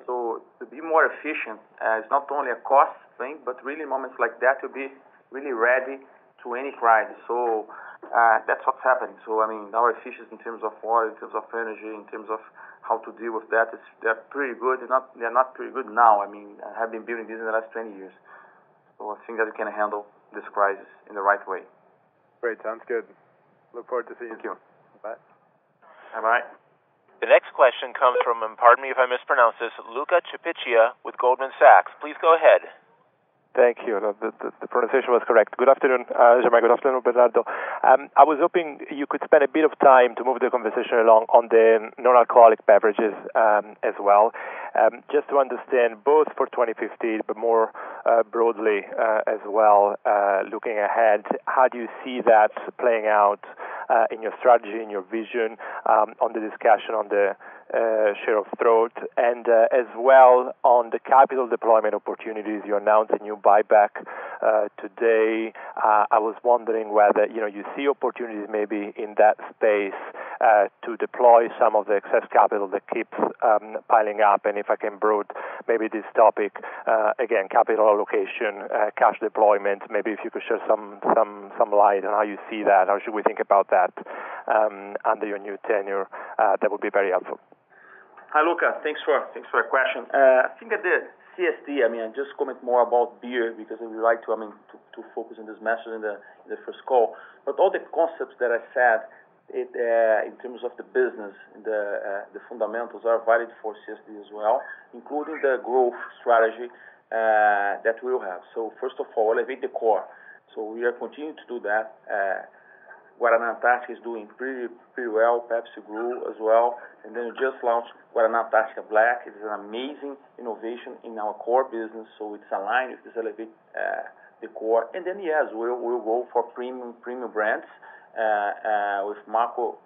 So to be more efficient uh, is not only a cost thing, but really moments like that to be really ready to any crisis. So uh, that's what's happening. So I mean, our efficiency in terms of water, in terms of energy, in terms of how to deal with that, they're pretty good. They're Not They're not pretty good now. I mean, I have been building this in the last 20 years. I think that we can handle this crisis in the right way. Great. Sounds good. Look forward to seeing you. Thank you. Bye. Bye-bye. The next question comes from, pardon me if I mispronounce this, Luca Cipiccia with Goldman Sachs. Please go ahead. Thank you. The pronunciation was correct. Good afternoon, Germán. Good afternoon, Bernardo. Um, I was hoping you could spend a bit of time to move the conversation along on the non-alcoholic beverages, um, as well. um, Just to understand both for 2015, but more broadly, uh, as well, uh, looking ahead, how do you see that playing out in your strategy, in your vision, on the discussion on the Uh, share of throat, and uh, as well on the capital deployment opportunities. You announced a new buyback uh, today. I was wondering whether, you know, you see opportunities maybe in that space to deploy some of the excess capital that keeps um, piling up. And if I can broaden maybe this topic, again, capital allocation, cash deployment, maybe if you could shed some light on how you see that. How should we think about that um, under your new tenure? That would be very helpful. Hi, Luca. Thanks for your question. Uh, I think at the CSD, I mean, I just comment more about beer because we like to, I mean, to focus on this message in the the first call. But all the concepts that I said, it uh, in terms of the business, the uh, the fundamentals are valid for CSD as well, including the growth strategy that we'll have. So First of all, elevate the core. So we are continuing to do that. Guaraná Antarctica is doing pretty pretty well. Pepsi grew as well. And then we just launched Guaraná Antarctica Black. It is an amazing innovation in our core business, so it's aligned with this elevate uh, the core. And then, yes, we'll go for premium premium brands uh, uh, with macro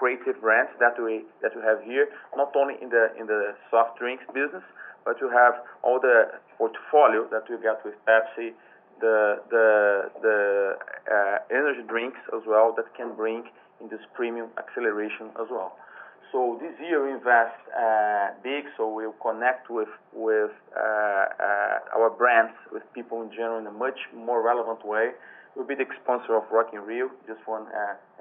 creative brands that we that we have here, not only in the in the soft drinks business, but you have all the portfolio that we got with Pepsi, the the the uh, energy drinks as well that can bring in this premium acceleration as well. So this year we invest uh, big, so we'll connect with with uh, our brands, with people in general in a much more relevant way. We'll be the sponsor of Rock in Rio, just one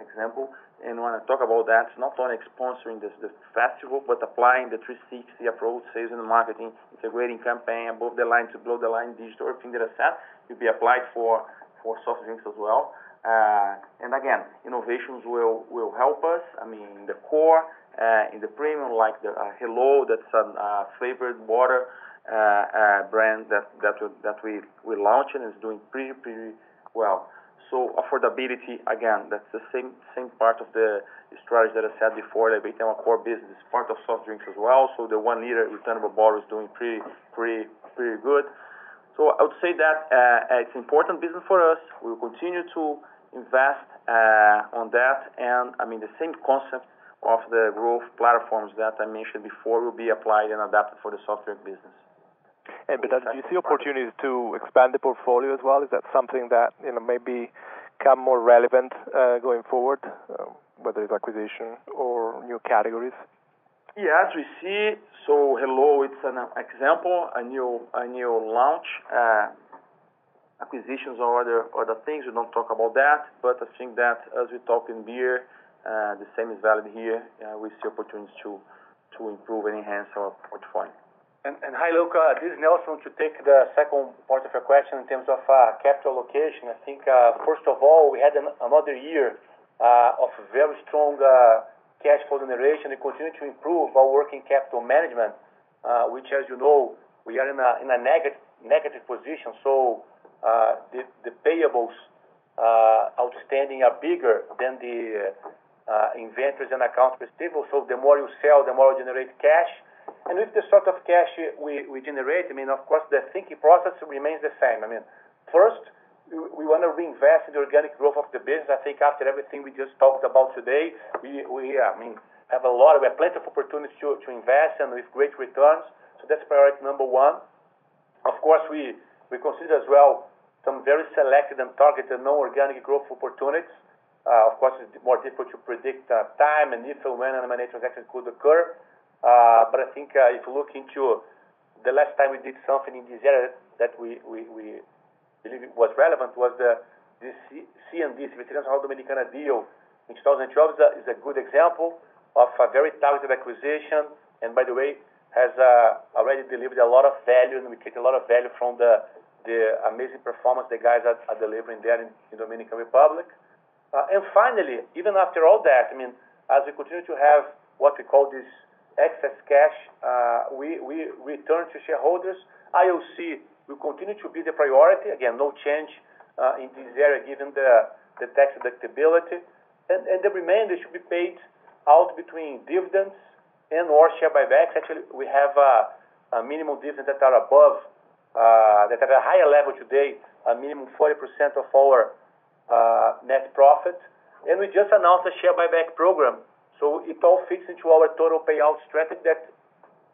example. And when I talk about that, it's not only sponsoring this the festival, but applying the 360 approach, sales and marketing, integrating campaign above the line to below the line digital. Everything that I said will be applied for for soft drinks as well. Uh, and again, innovations will will help us. I mean, in the core uh, in the premium, like the uh, Hello, that's a uh, flavored water brand that that, we that we, we launched and is doing pretty, pretty well. So affordability, again, that's the same same part of the strategy that I said before, elevating our core business, part of soft drinks as well. So the one liter returnable bottle is doing pretty pretty pretty good. So I would say that uh, it's important business for us. We will continue to invest uh, on that. And I mean, the same concept of the growth platforms that I mentioned before will be applied and adapted for the soft drink business. Bernardo, do you see opportunities to expand the portfolio as well? Is that something that, you know, maybe become more relevant, uh, going forward, um, whether it's acquisition or new categories? Yes, we see. So hello, it's an example, a new a new launch. Uh, acquisitions or other other things, we don't talk about that. But I think that as we talk in beer, uh, the same is valid here. We see opportunities to to improve and enhance our portfolio. And and hi, Luca. This is Nelson. To take the second part of your question in terms of uh, capital allocation, I think, uh, first of all, we had another year uh, of very strong cash flow generation. We continue to improve our working capital management, which as you know, we are in a negative position. So uh the the payables outstanding are bigger than the inventories and accounts receivable. So the more you sell, the more you generate cash. And with the sort of cash we generate, I mean, of course, the thinking process remains the same. I mean, First, we want to reinvest in the organic growth of the business. I think after everything we just talked about today, we I mean, have a lot. We have plenty of opportunities to invest and with great returns. So that's priority number one. Of course, we we consider as well some very selected and targeted non-organic growth opportunities. Uh, of course, it's more difficult to predict uh, time and if and when an M&A transaction could occur. Uh, I think uh, if you look into the last time we did something in this area that we believe it was relevant was the CND, Cervecería Nacional Dominicana deal in 2012 is a good example of a very targeted acquisition, and by the way, has uh, already delivered a lot of value, and we take a lot of value from the amazing performance the guys are delivering there in Dominican Republic. And finally, even after all that, I mean, as we continue to have what we call this excess cash, uh, we return to shareholders. IOC will continue to be the priority. Again, no change uh, in this area given the the tax deductibility. The remainder should be paid out between dividends and/or share buybacks. Actually, we have uh, a minimum dividend that are above, that at a higher level today, a minimum 40% of our net profit. And we just announced a share buyback program. So it all fits into our total payout strategy that,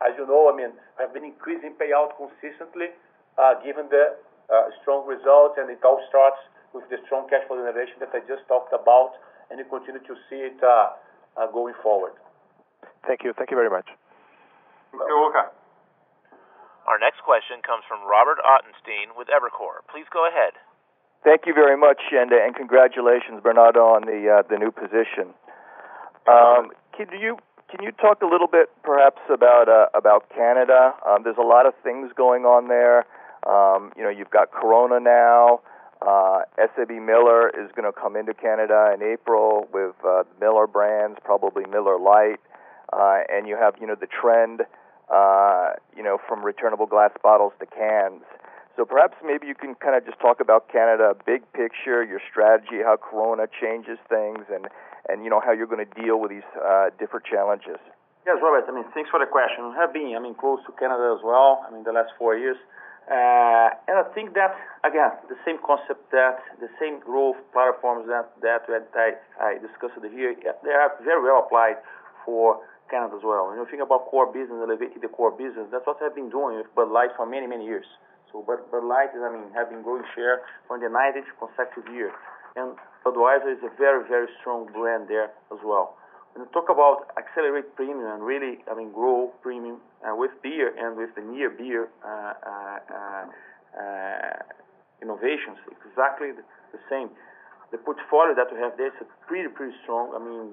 as you know, I mean, have been increasing payout consistently uh, given the uh, strong results, and it all starts with the strong cash flow generation that I just talked about, and you continue to see it uh, going forward. Thank you. Thank you very much. Thank you, Luca. Our next question comes from Robert Ottenstein with Evercore. Please go ahead. Thank you very much, and congratulations, Bernardo, on the the new position. Can you can you talk a little bit perhaps about about Canada? There's a lot of things going on there. Um, You've got Corona now. SABMiller is going to come into Canada in April with Miller brands, probably Miller Lite. Uh, and you have you know the trend uh, you know, from returnable glass bottles to cans. So perhaps maybe you can kind of just talk about Canada, big picture, your strategy, how Corona changes things, and how you're going to deal with these uh, different challenges. Yes, Robert. I mean, thanks for the question. I have been I mean, close to Canada as well I mean, the last four years. Uh, and I think that, again, the same concept, that the same growth platforms that that I I discussed here, they are very well applied for Canada as well. When you think about core business, elevating the core business, that's what I've been doing with Bud Light for many, many years. So Bud Bud Light I mean, have been growing share for the ninth consecutive year. Budweiser is a very, very strong brand there as well. When you talk about accelerate premium and really I mean, grow premium uh, with beer and with the near beer uh, uh, innovations, exactly the same. The portfolio that we have there is pretty pretty strong. I mean,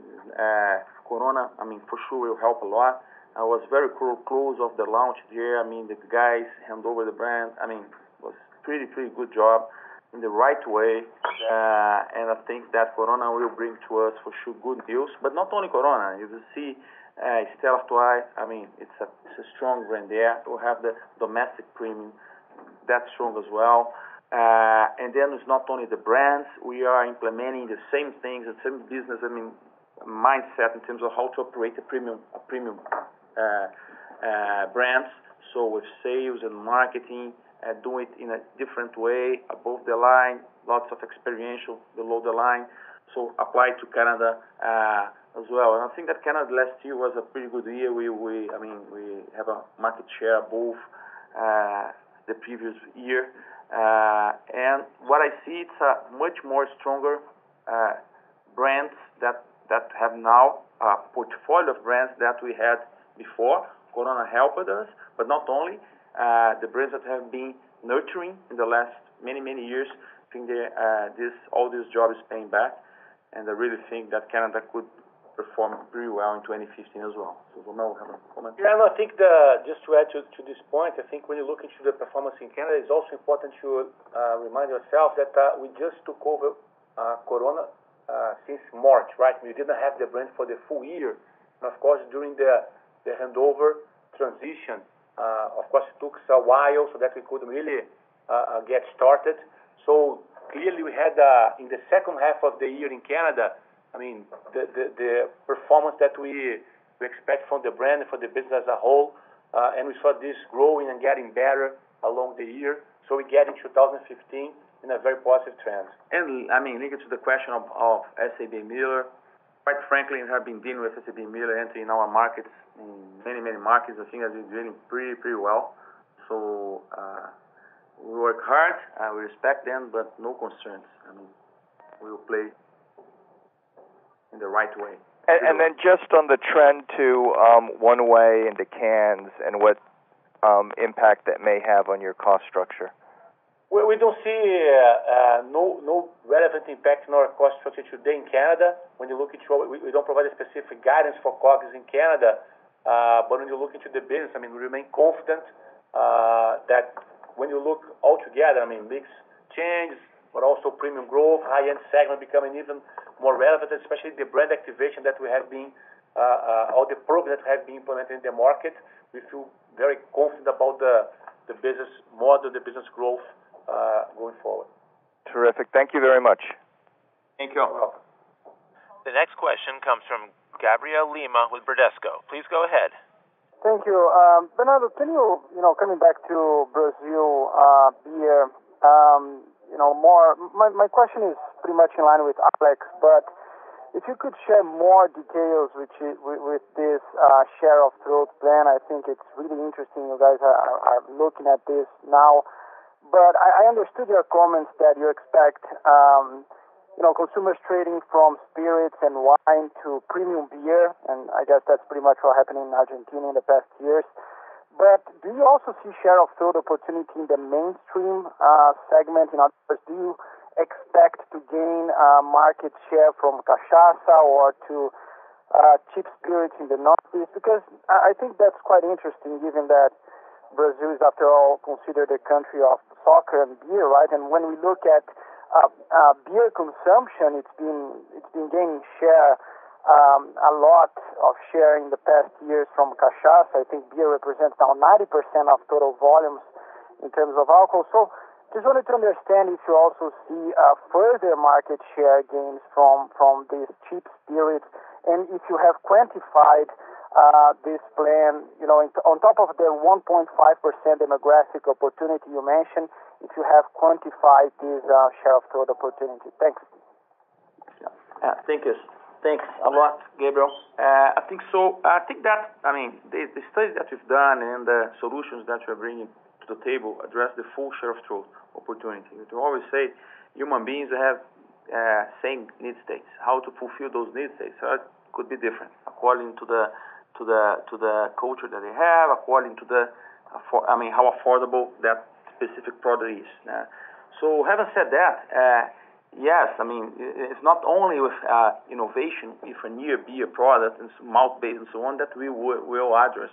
Corona, I mean, for sure, will help a lot. I was very close of the launch there. I mean, the guys hand over the brand. I mean, it was pretty, pretty good job in the right way. Uh, and I think that Corona will bring to us, for sure, good news. But not only Corona. You will see Stella Artois, I mean, it's a it's a strong brand there. We have the domestic premium that's strong as well. Uh, and then it's not only the brands. We are implementing the same things, the same business I mean, mindset in terms of how to operate a premium a premium uh, brands. So with sales and marketing, do it in a different way, above the line, lots of experiential below the line. So apply to Canada uh, as well. And I think that Canada last year was a pretty good year. We we I mean, we have a market share above uh, the previous year. And what I see, it's a much more stronger brands that that have now a portfolio of brands that we had before. Corona helped us, but not only. The brands that have been nurturing in the last many, many years, I think they, this all this job is paying back, and I really think that Canada could performed pretty well in 2015 as well. So Jamel, have a comment? Yeah, no, I think just to add to to, this point, I think when you look into the performance in Canada, it's also important to uh, remind yourself that uh, we just took over uh, Corona since March, right? We didn't have the brand for the full year. And of course, during the, the handover transition, Uh, of course, it took a while so that we could really uh, uh, get started. So clearly we had in the second half of the year in Canada, I mean the performance that we expect from the brand and for the business as a whole, and we saw this growing and getting better along the year. So we get in 2015 in a very positive trend. And I mean linked to the question of of SABMiller, quite frankly, we have been dealing with SABMiller entering our markets, in many many markets. I think that they're doing pretty pretty well. So uh, we work hard, we respect them, but no concerns. We will play in the right way. And, and then just on the trend to um, one-way into cans and what um, impact that may have on your cost structure. We don't see uh, uh, no no relevant impact on our cost structure today in Canada. When you look at what we, we don't provide a specific guidance for COGS in Canada. Uh, but when you look into the business, I mean, we remain confident uh, that when you look all together, I mean, mix change, but also premium growth, high-end segment becoming even more relevant, especially the brand activation that we have been, uh, all the programs that have been implemented in the market. We feel very confident about the business model, the business growth, going forward. Terrific. Thank you very much. Thank you. You're welcome. The next question comes from Gabriel Lima with Bradesco. Please go ahead. Thank you. Um, Bernardo, can you, you know, coming back to Brazil uh, beer. Um, you know, more, my my question is pretty much in line with Alex, but if you could share more details with this uh, share of throat plan, I think it's really interesting you guys are looking at this now. But I understood your comments that you expect um, consumers trading from spirits and wine to premium beer, and I guess that's pretty much what happened in Argentina in the past years. But do you also see share of throat opportunity in the mainstream uh, segment? In other words, do you expect to gain uh, market share from cachaça or to uh, cheap spirits in the Northeast? Because I think that's quite interesting given that Brazil is, after all, considered a country of soccer and beer, right? And when we look at beer consumption, it's been it's been gaining share um, a lot of share in the past years from cachaça. I think beer represents now 90% of total volumes in terms of alcohol. So just wanted to understand if you also see uh, further market share gains from from these cheap spirits, and if you have quantified Uh, this plan, you know, on top of the 1.5% demographic opportunity you mentioned, if you have quantified this uh, share of throat opportunity. Thanks. Thank you. Thanks a lot, Gabriel. Uh, I think so I think that I mean the studies that we've done and the solutions that we're bringing to the table address the full share of throat opportunity. We always say human beings have uh, same need states. How to fulfill those need states could be different according to the to the to the culture that they have, according to the uh I mean how affordable that specific product is. So having said that, uh, yes, I mean, it's not only with uh, innovation, with a near beer product and malt-based and so on, that we will address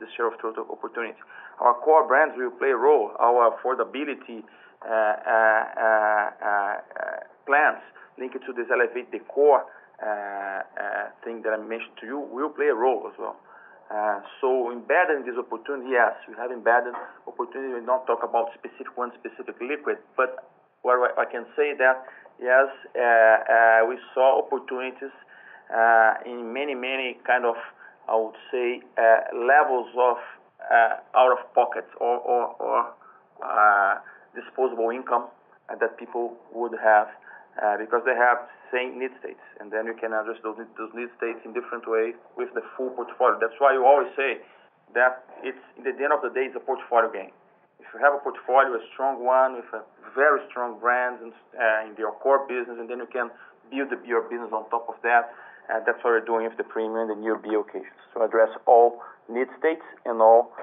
the share of throat opportunity. Our core brands will play a role. Our affordability uh, plans linked to this Elevate the Core thing that I mentioned to you will play a role as well. Uh, Embedding this opportunity, yes, we have embedded opportunity. We don't talk about specific one specific liquid, but what I can say that, yes, uh, uh, we saw opportunities in many, many kind of, I would say, levels of out-of-pocket or or disposable income that people would have Uh, because they have same need states. And then you can address those need states in different ways with the full portfolio. That's why you always say that it's, in the end of the day, it's a portfolio game. If you have a portfolio, a strong one with a very strong brand uh, in your core business, and then you can build the, your business on top of that. And That's what we're doing with the premium, the near beer occasions to address all need states and all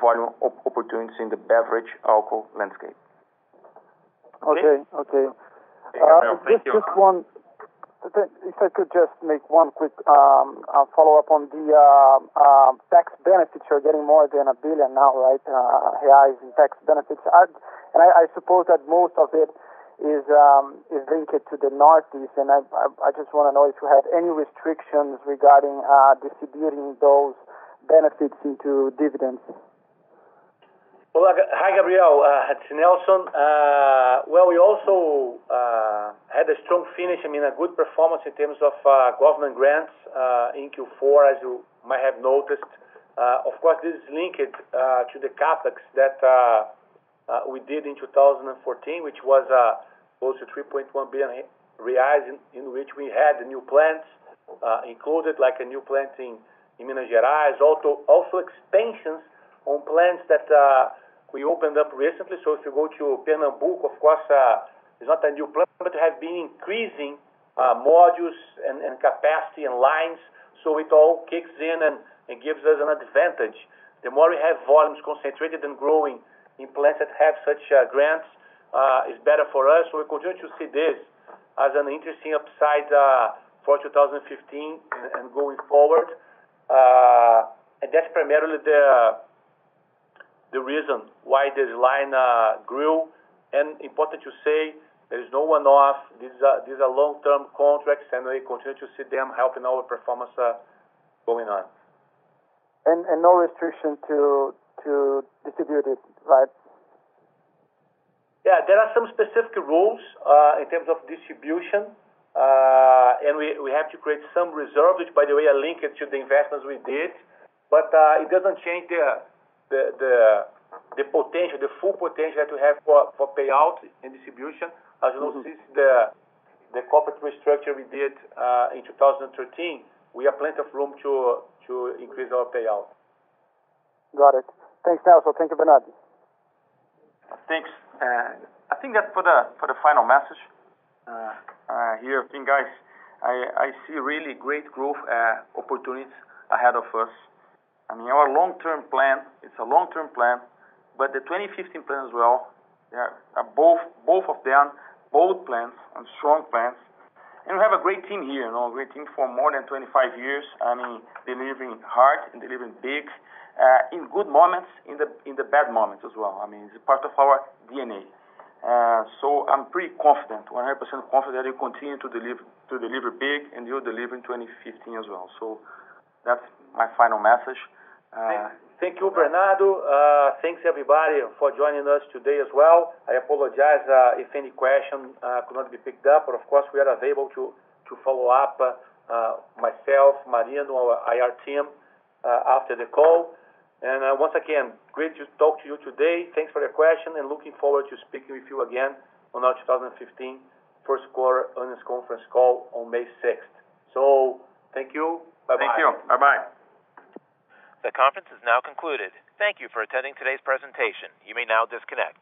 volume opportunities in the beverage alcohol landscape. Okay, okay. Gabriel, thank you. If I could just make one quick um, uh, follow-up on the uh, tax benefits. You're getting more than a 1 billion now, right, reais in tax benefits. I and I I, suppose that most of it is um, is linked to the Northeast, and I just want to know if you have any restrictions regarding distributing those benefits into dividends. Well, hi, Gabriel. Uh, it's Nelson. Uh, well, we also uh, had a strong finish, I mean, a good performance in terms of government grants in Q4, as you might have noticed. Of course, this is linked to the CapEx that we did in 2014, which was close to 3.1 billion reais, in which we had the new plants included, like a new plant in Minas Gerais. Also expansions on plants that uh, we opened up recently. So if you go to Pernambuco, of course, uh, it's not a new plant, but have been increasing uh, modules and capacity and lines. So it all kicks in and gives us an advantage. The more we have volumes concentrated and growing in plants that have such grants, is better for us. We continue to see this as an interesting upside for 2015 and going forward. And that's primarily the reason why this line grew. And important to say, there is no one-off. These are long-term contracts, and we continue to see them helping our performance going on. And and no restriction to distribute it, right? Yeah, there are some specific rules in terms of distribution. Uh and we we have to create some reserve, which by the way, are linked to the investments we did. But uh it doesn't change the full potential that we have for for payout and distribution. As you know, since the corporate restructure we did uh, in 2013, we have plenty of room to to increase our payout. Got it. Thanks, Nelson. Thank you, Bernardo. Thanks. I think that for the for the final message uh, here, I think, guys, I, I see really great growth opportunities ahead of us. I mean, our long-term plan, it's a long-term plan, but the 2015 plan as well, They are both both of them, bold plans and strong plans. And we have a great team here, you know, a great team for more than 25 years, I mean, delivering hard and delivering big, uh, in good moments, in the in the bad moments as well. I mean, it's part of our DNA. Uh, so I'm pretty confident, 100% confident that you continue to deliver to deliver big, and you'll deliver in 2015 as well. So that's my final message. Uh, thank you, Bernardo. Uh, thanks everybody for joining us today as well. I apologize uh, if any question could not be picked up, but of course, we are available to to follow up, myself, Marino, our IR team, after the call. And uh once again, great to talk to you today. Thanks for the question, and looking forward to speaking with you again on our 2015 first quarter earnings conference call on May 6th. Thank you. Bye-bye. Thank you. Bye-bye. The conference is now concluded. Thank you for attending today's presentation. You may now disconnect.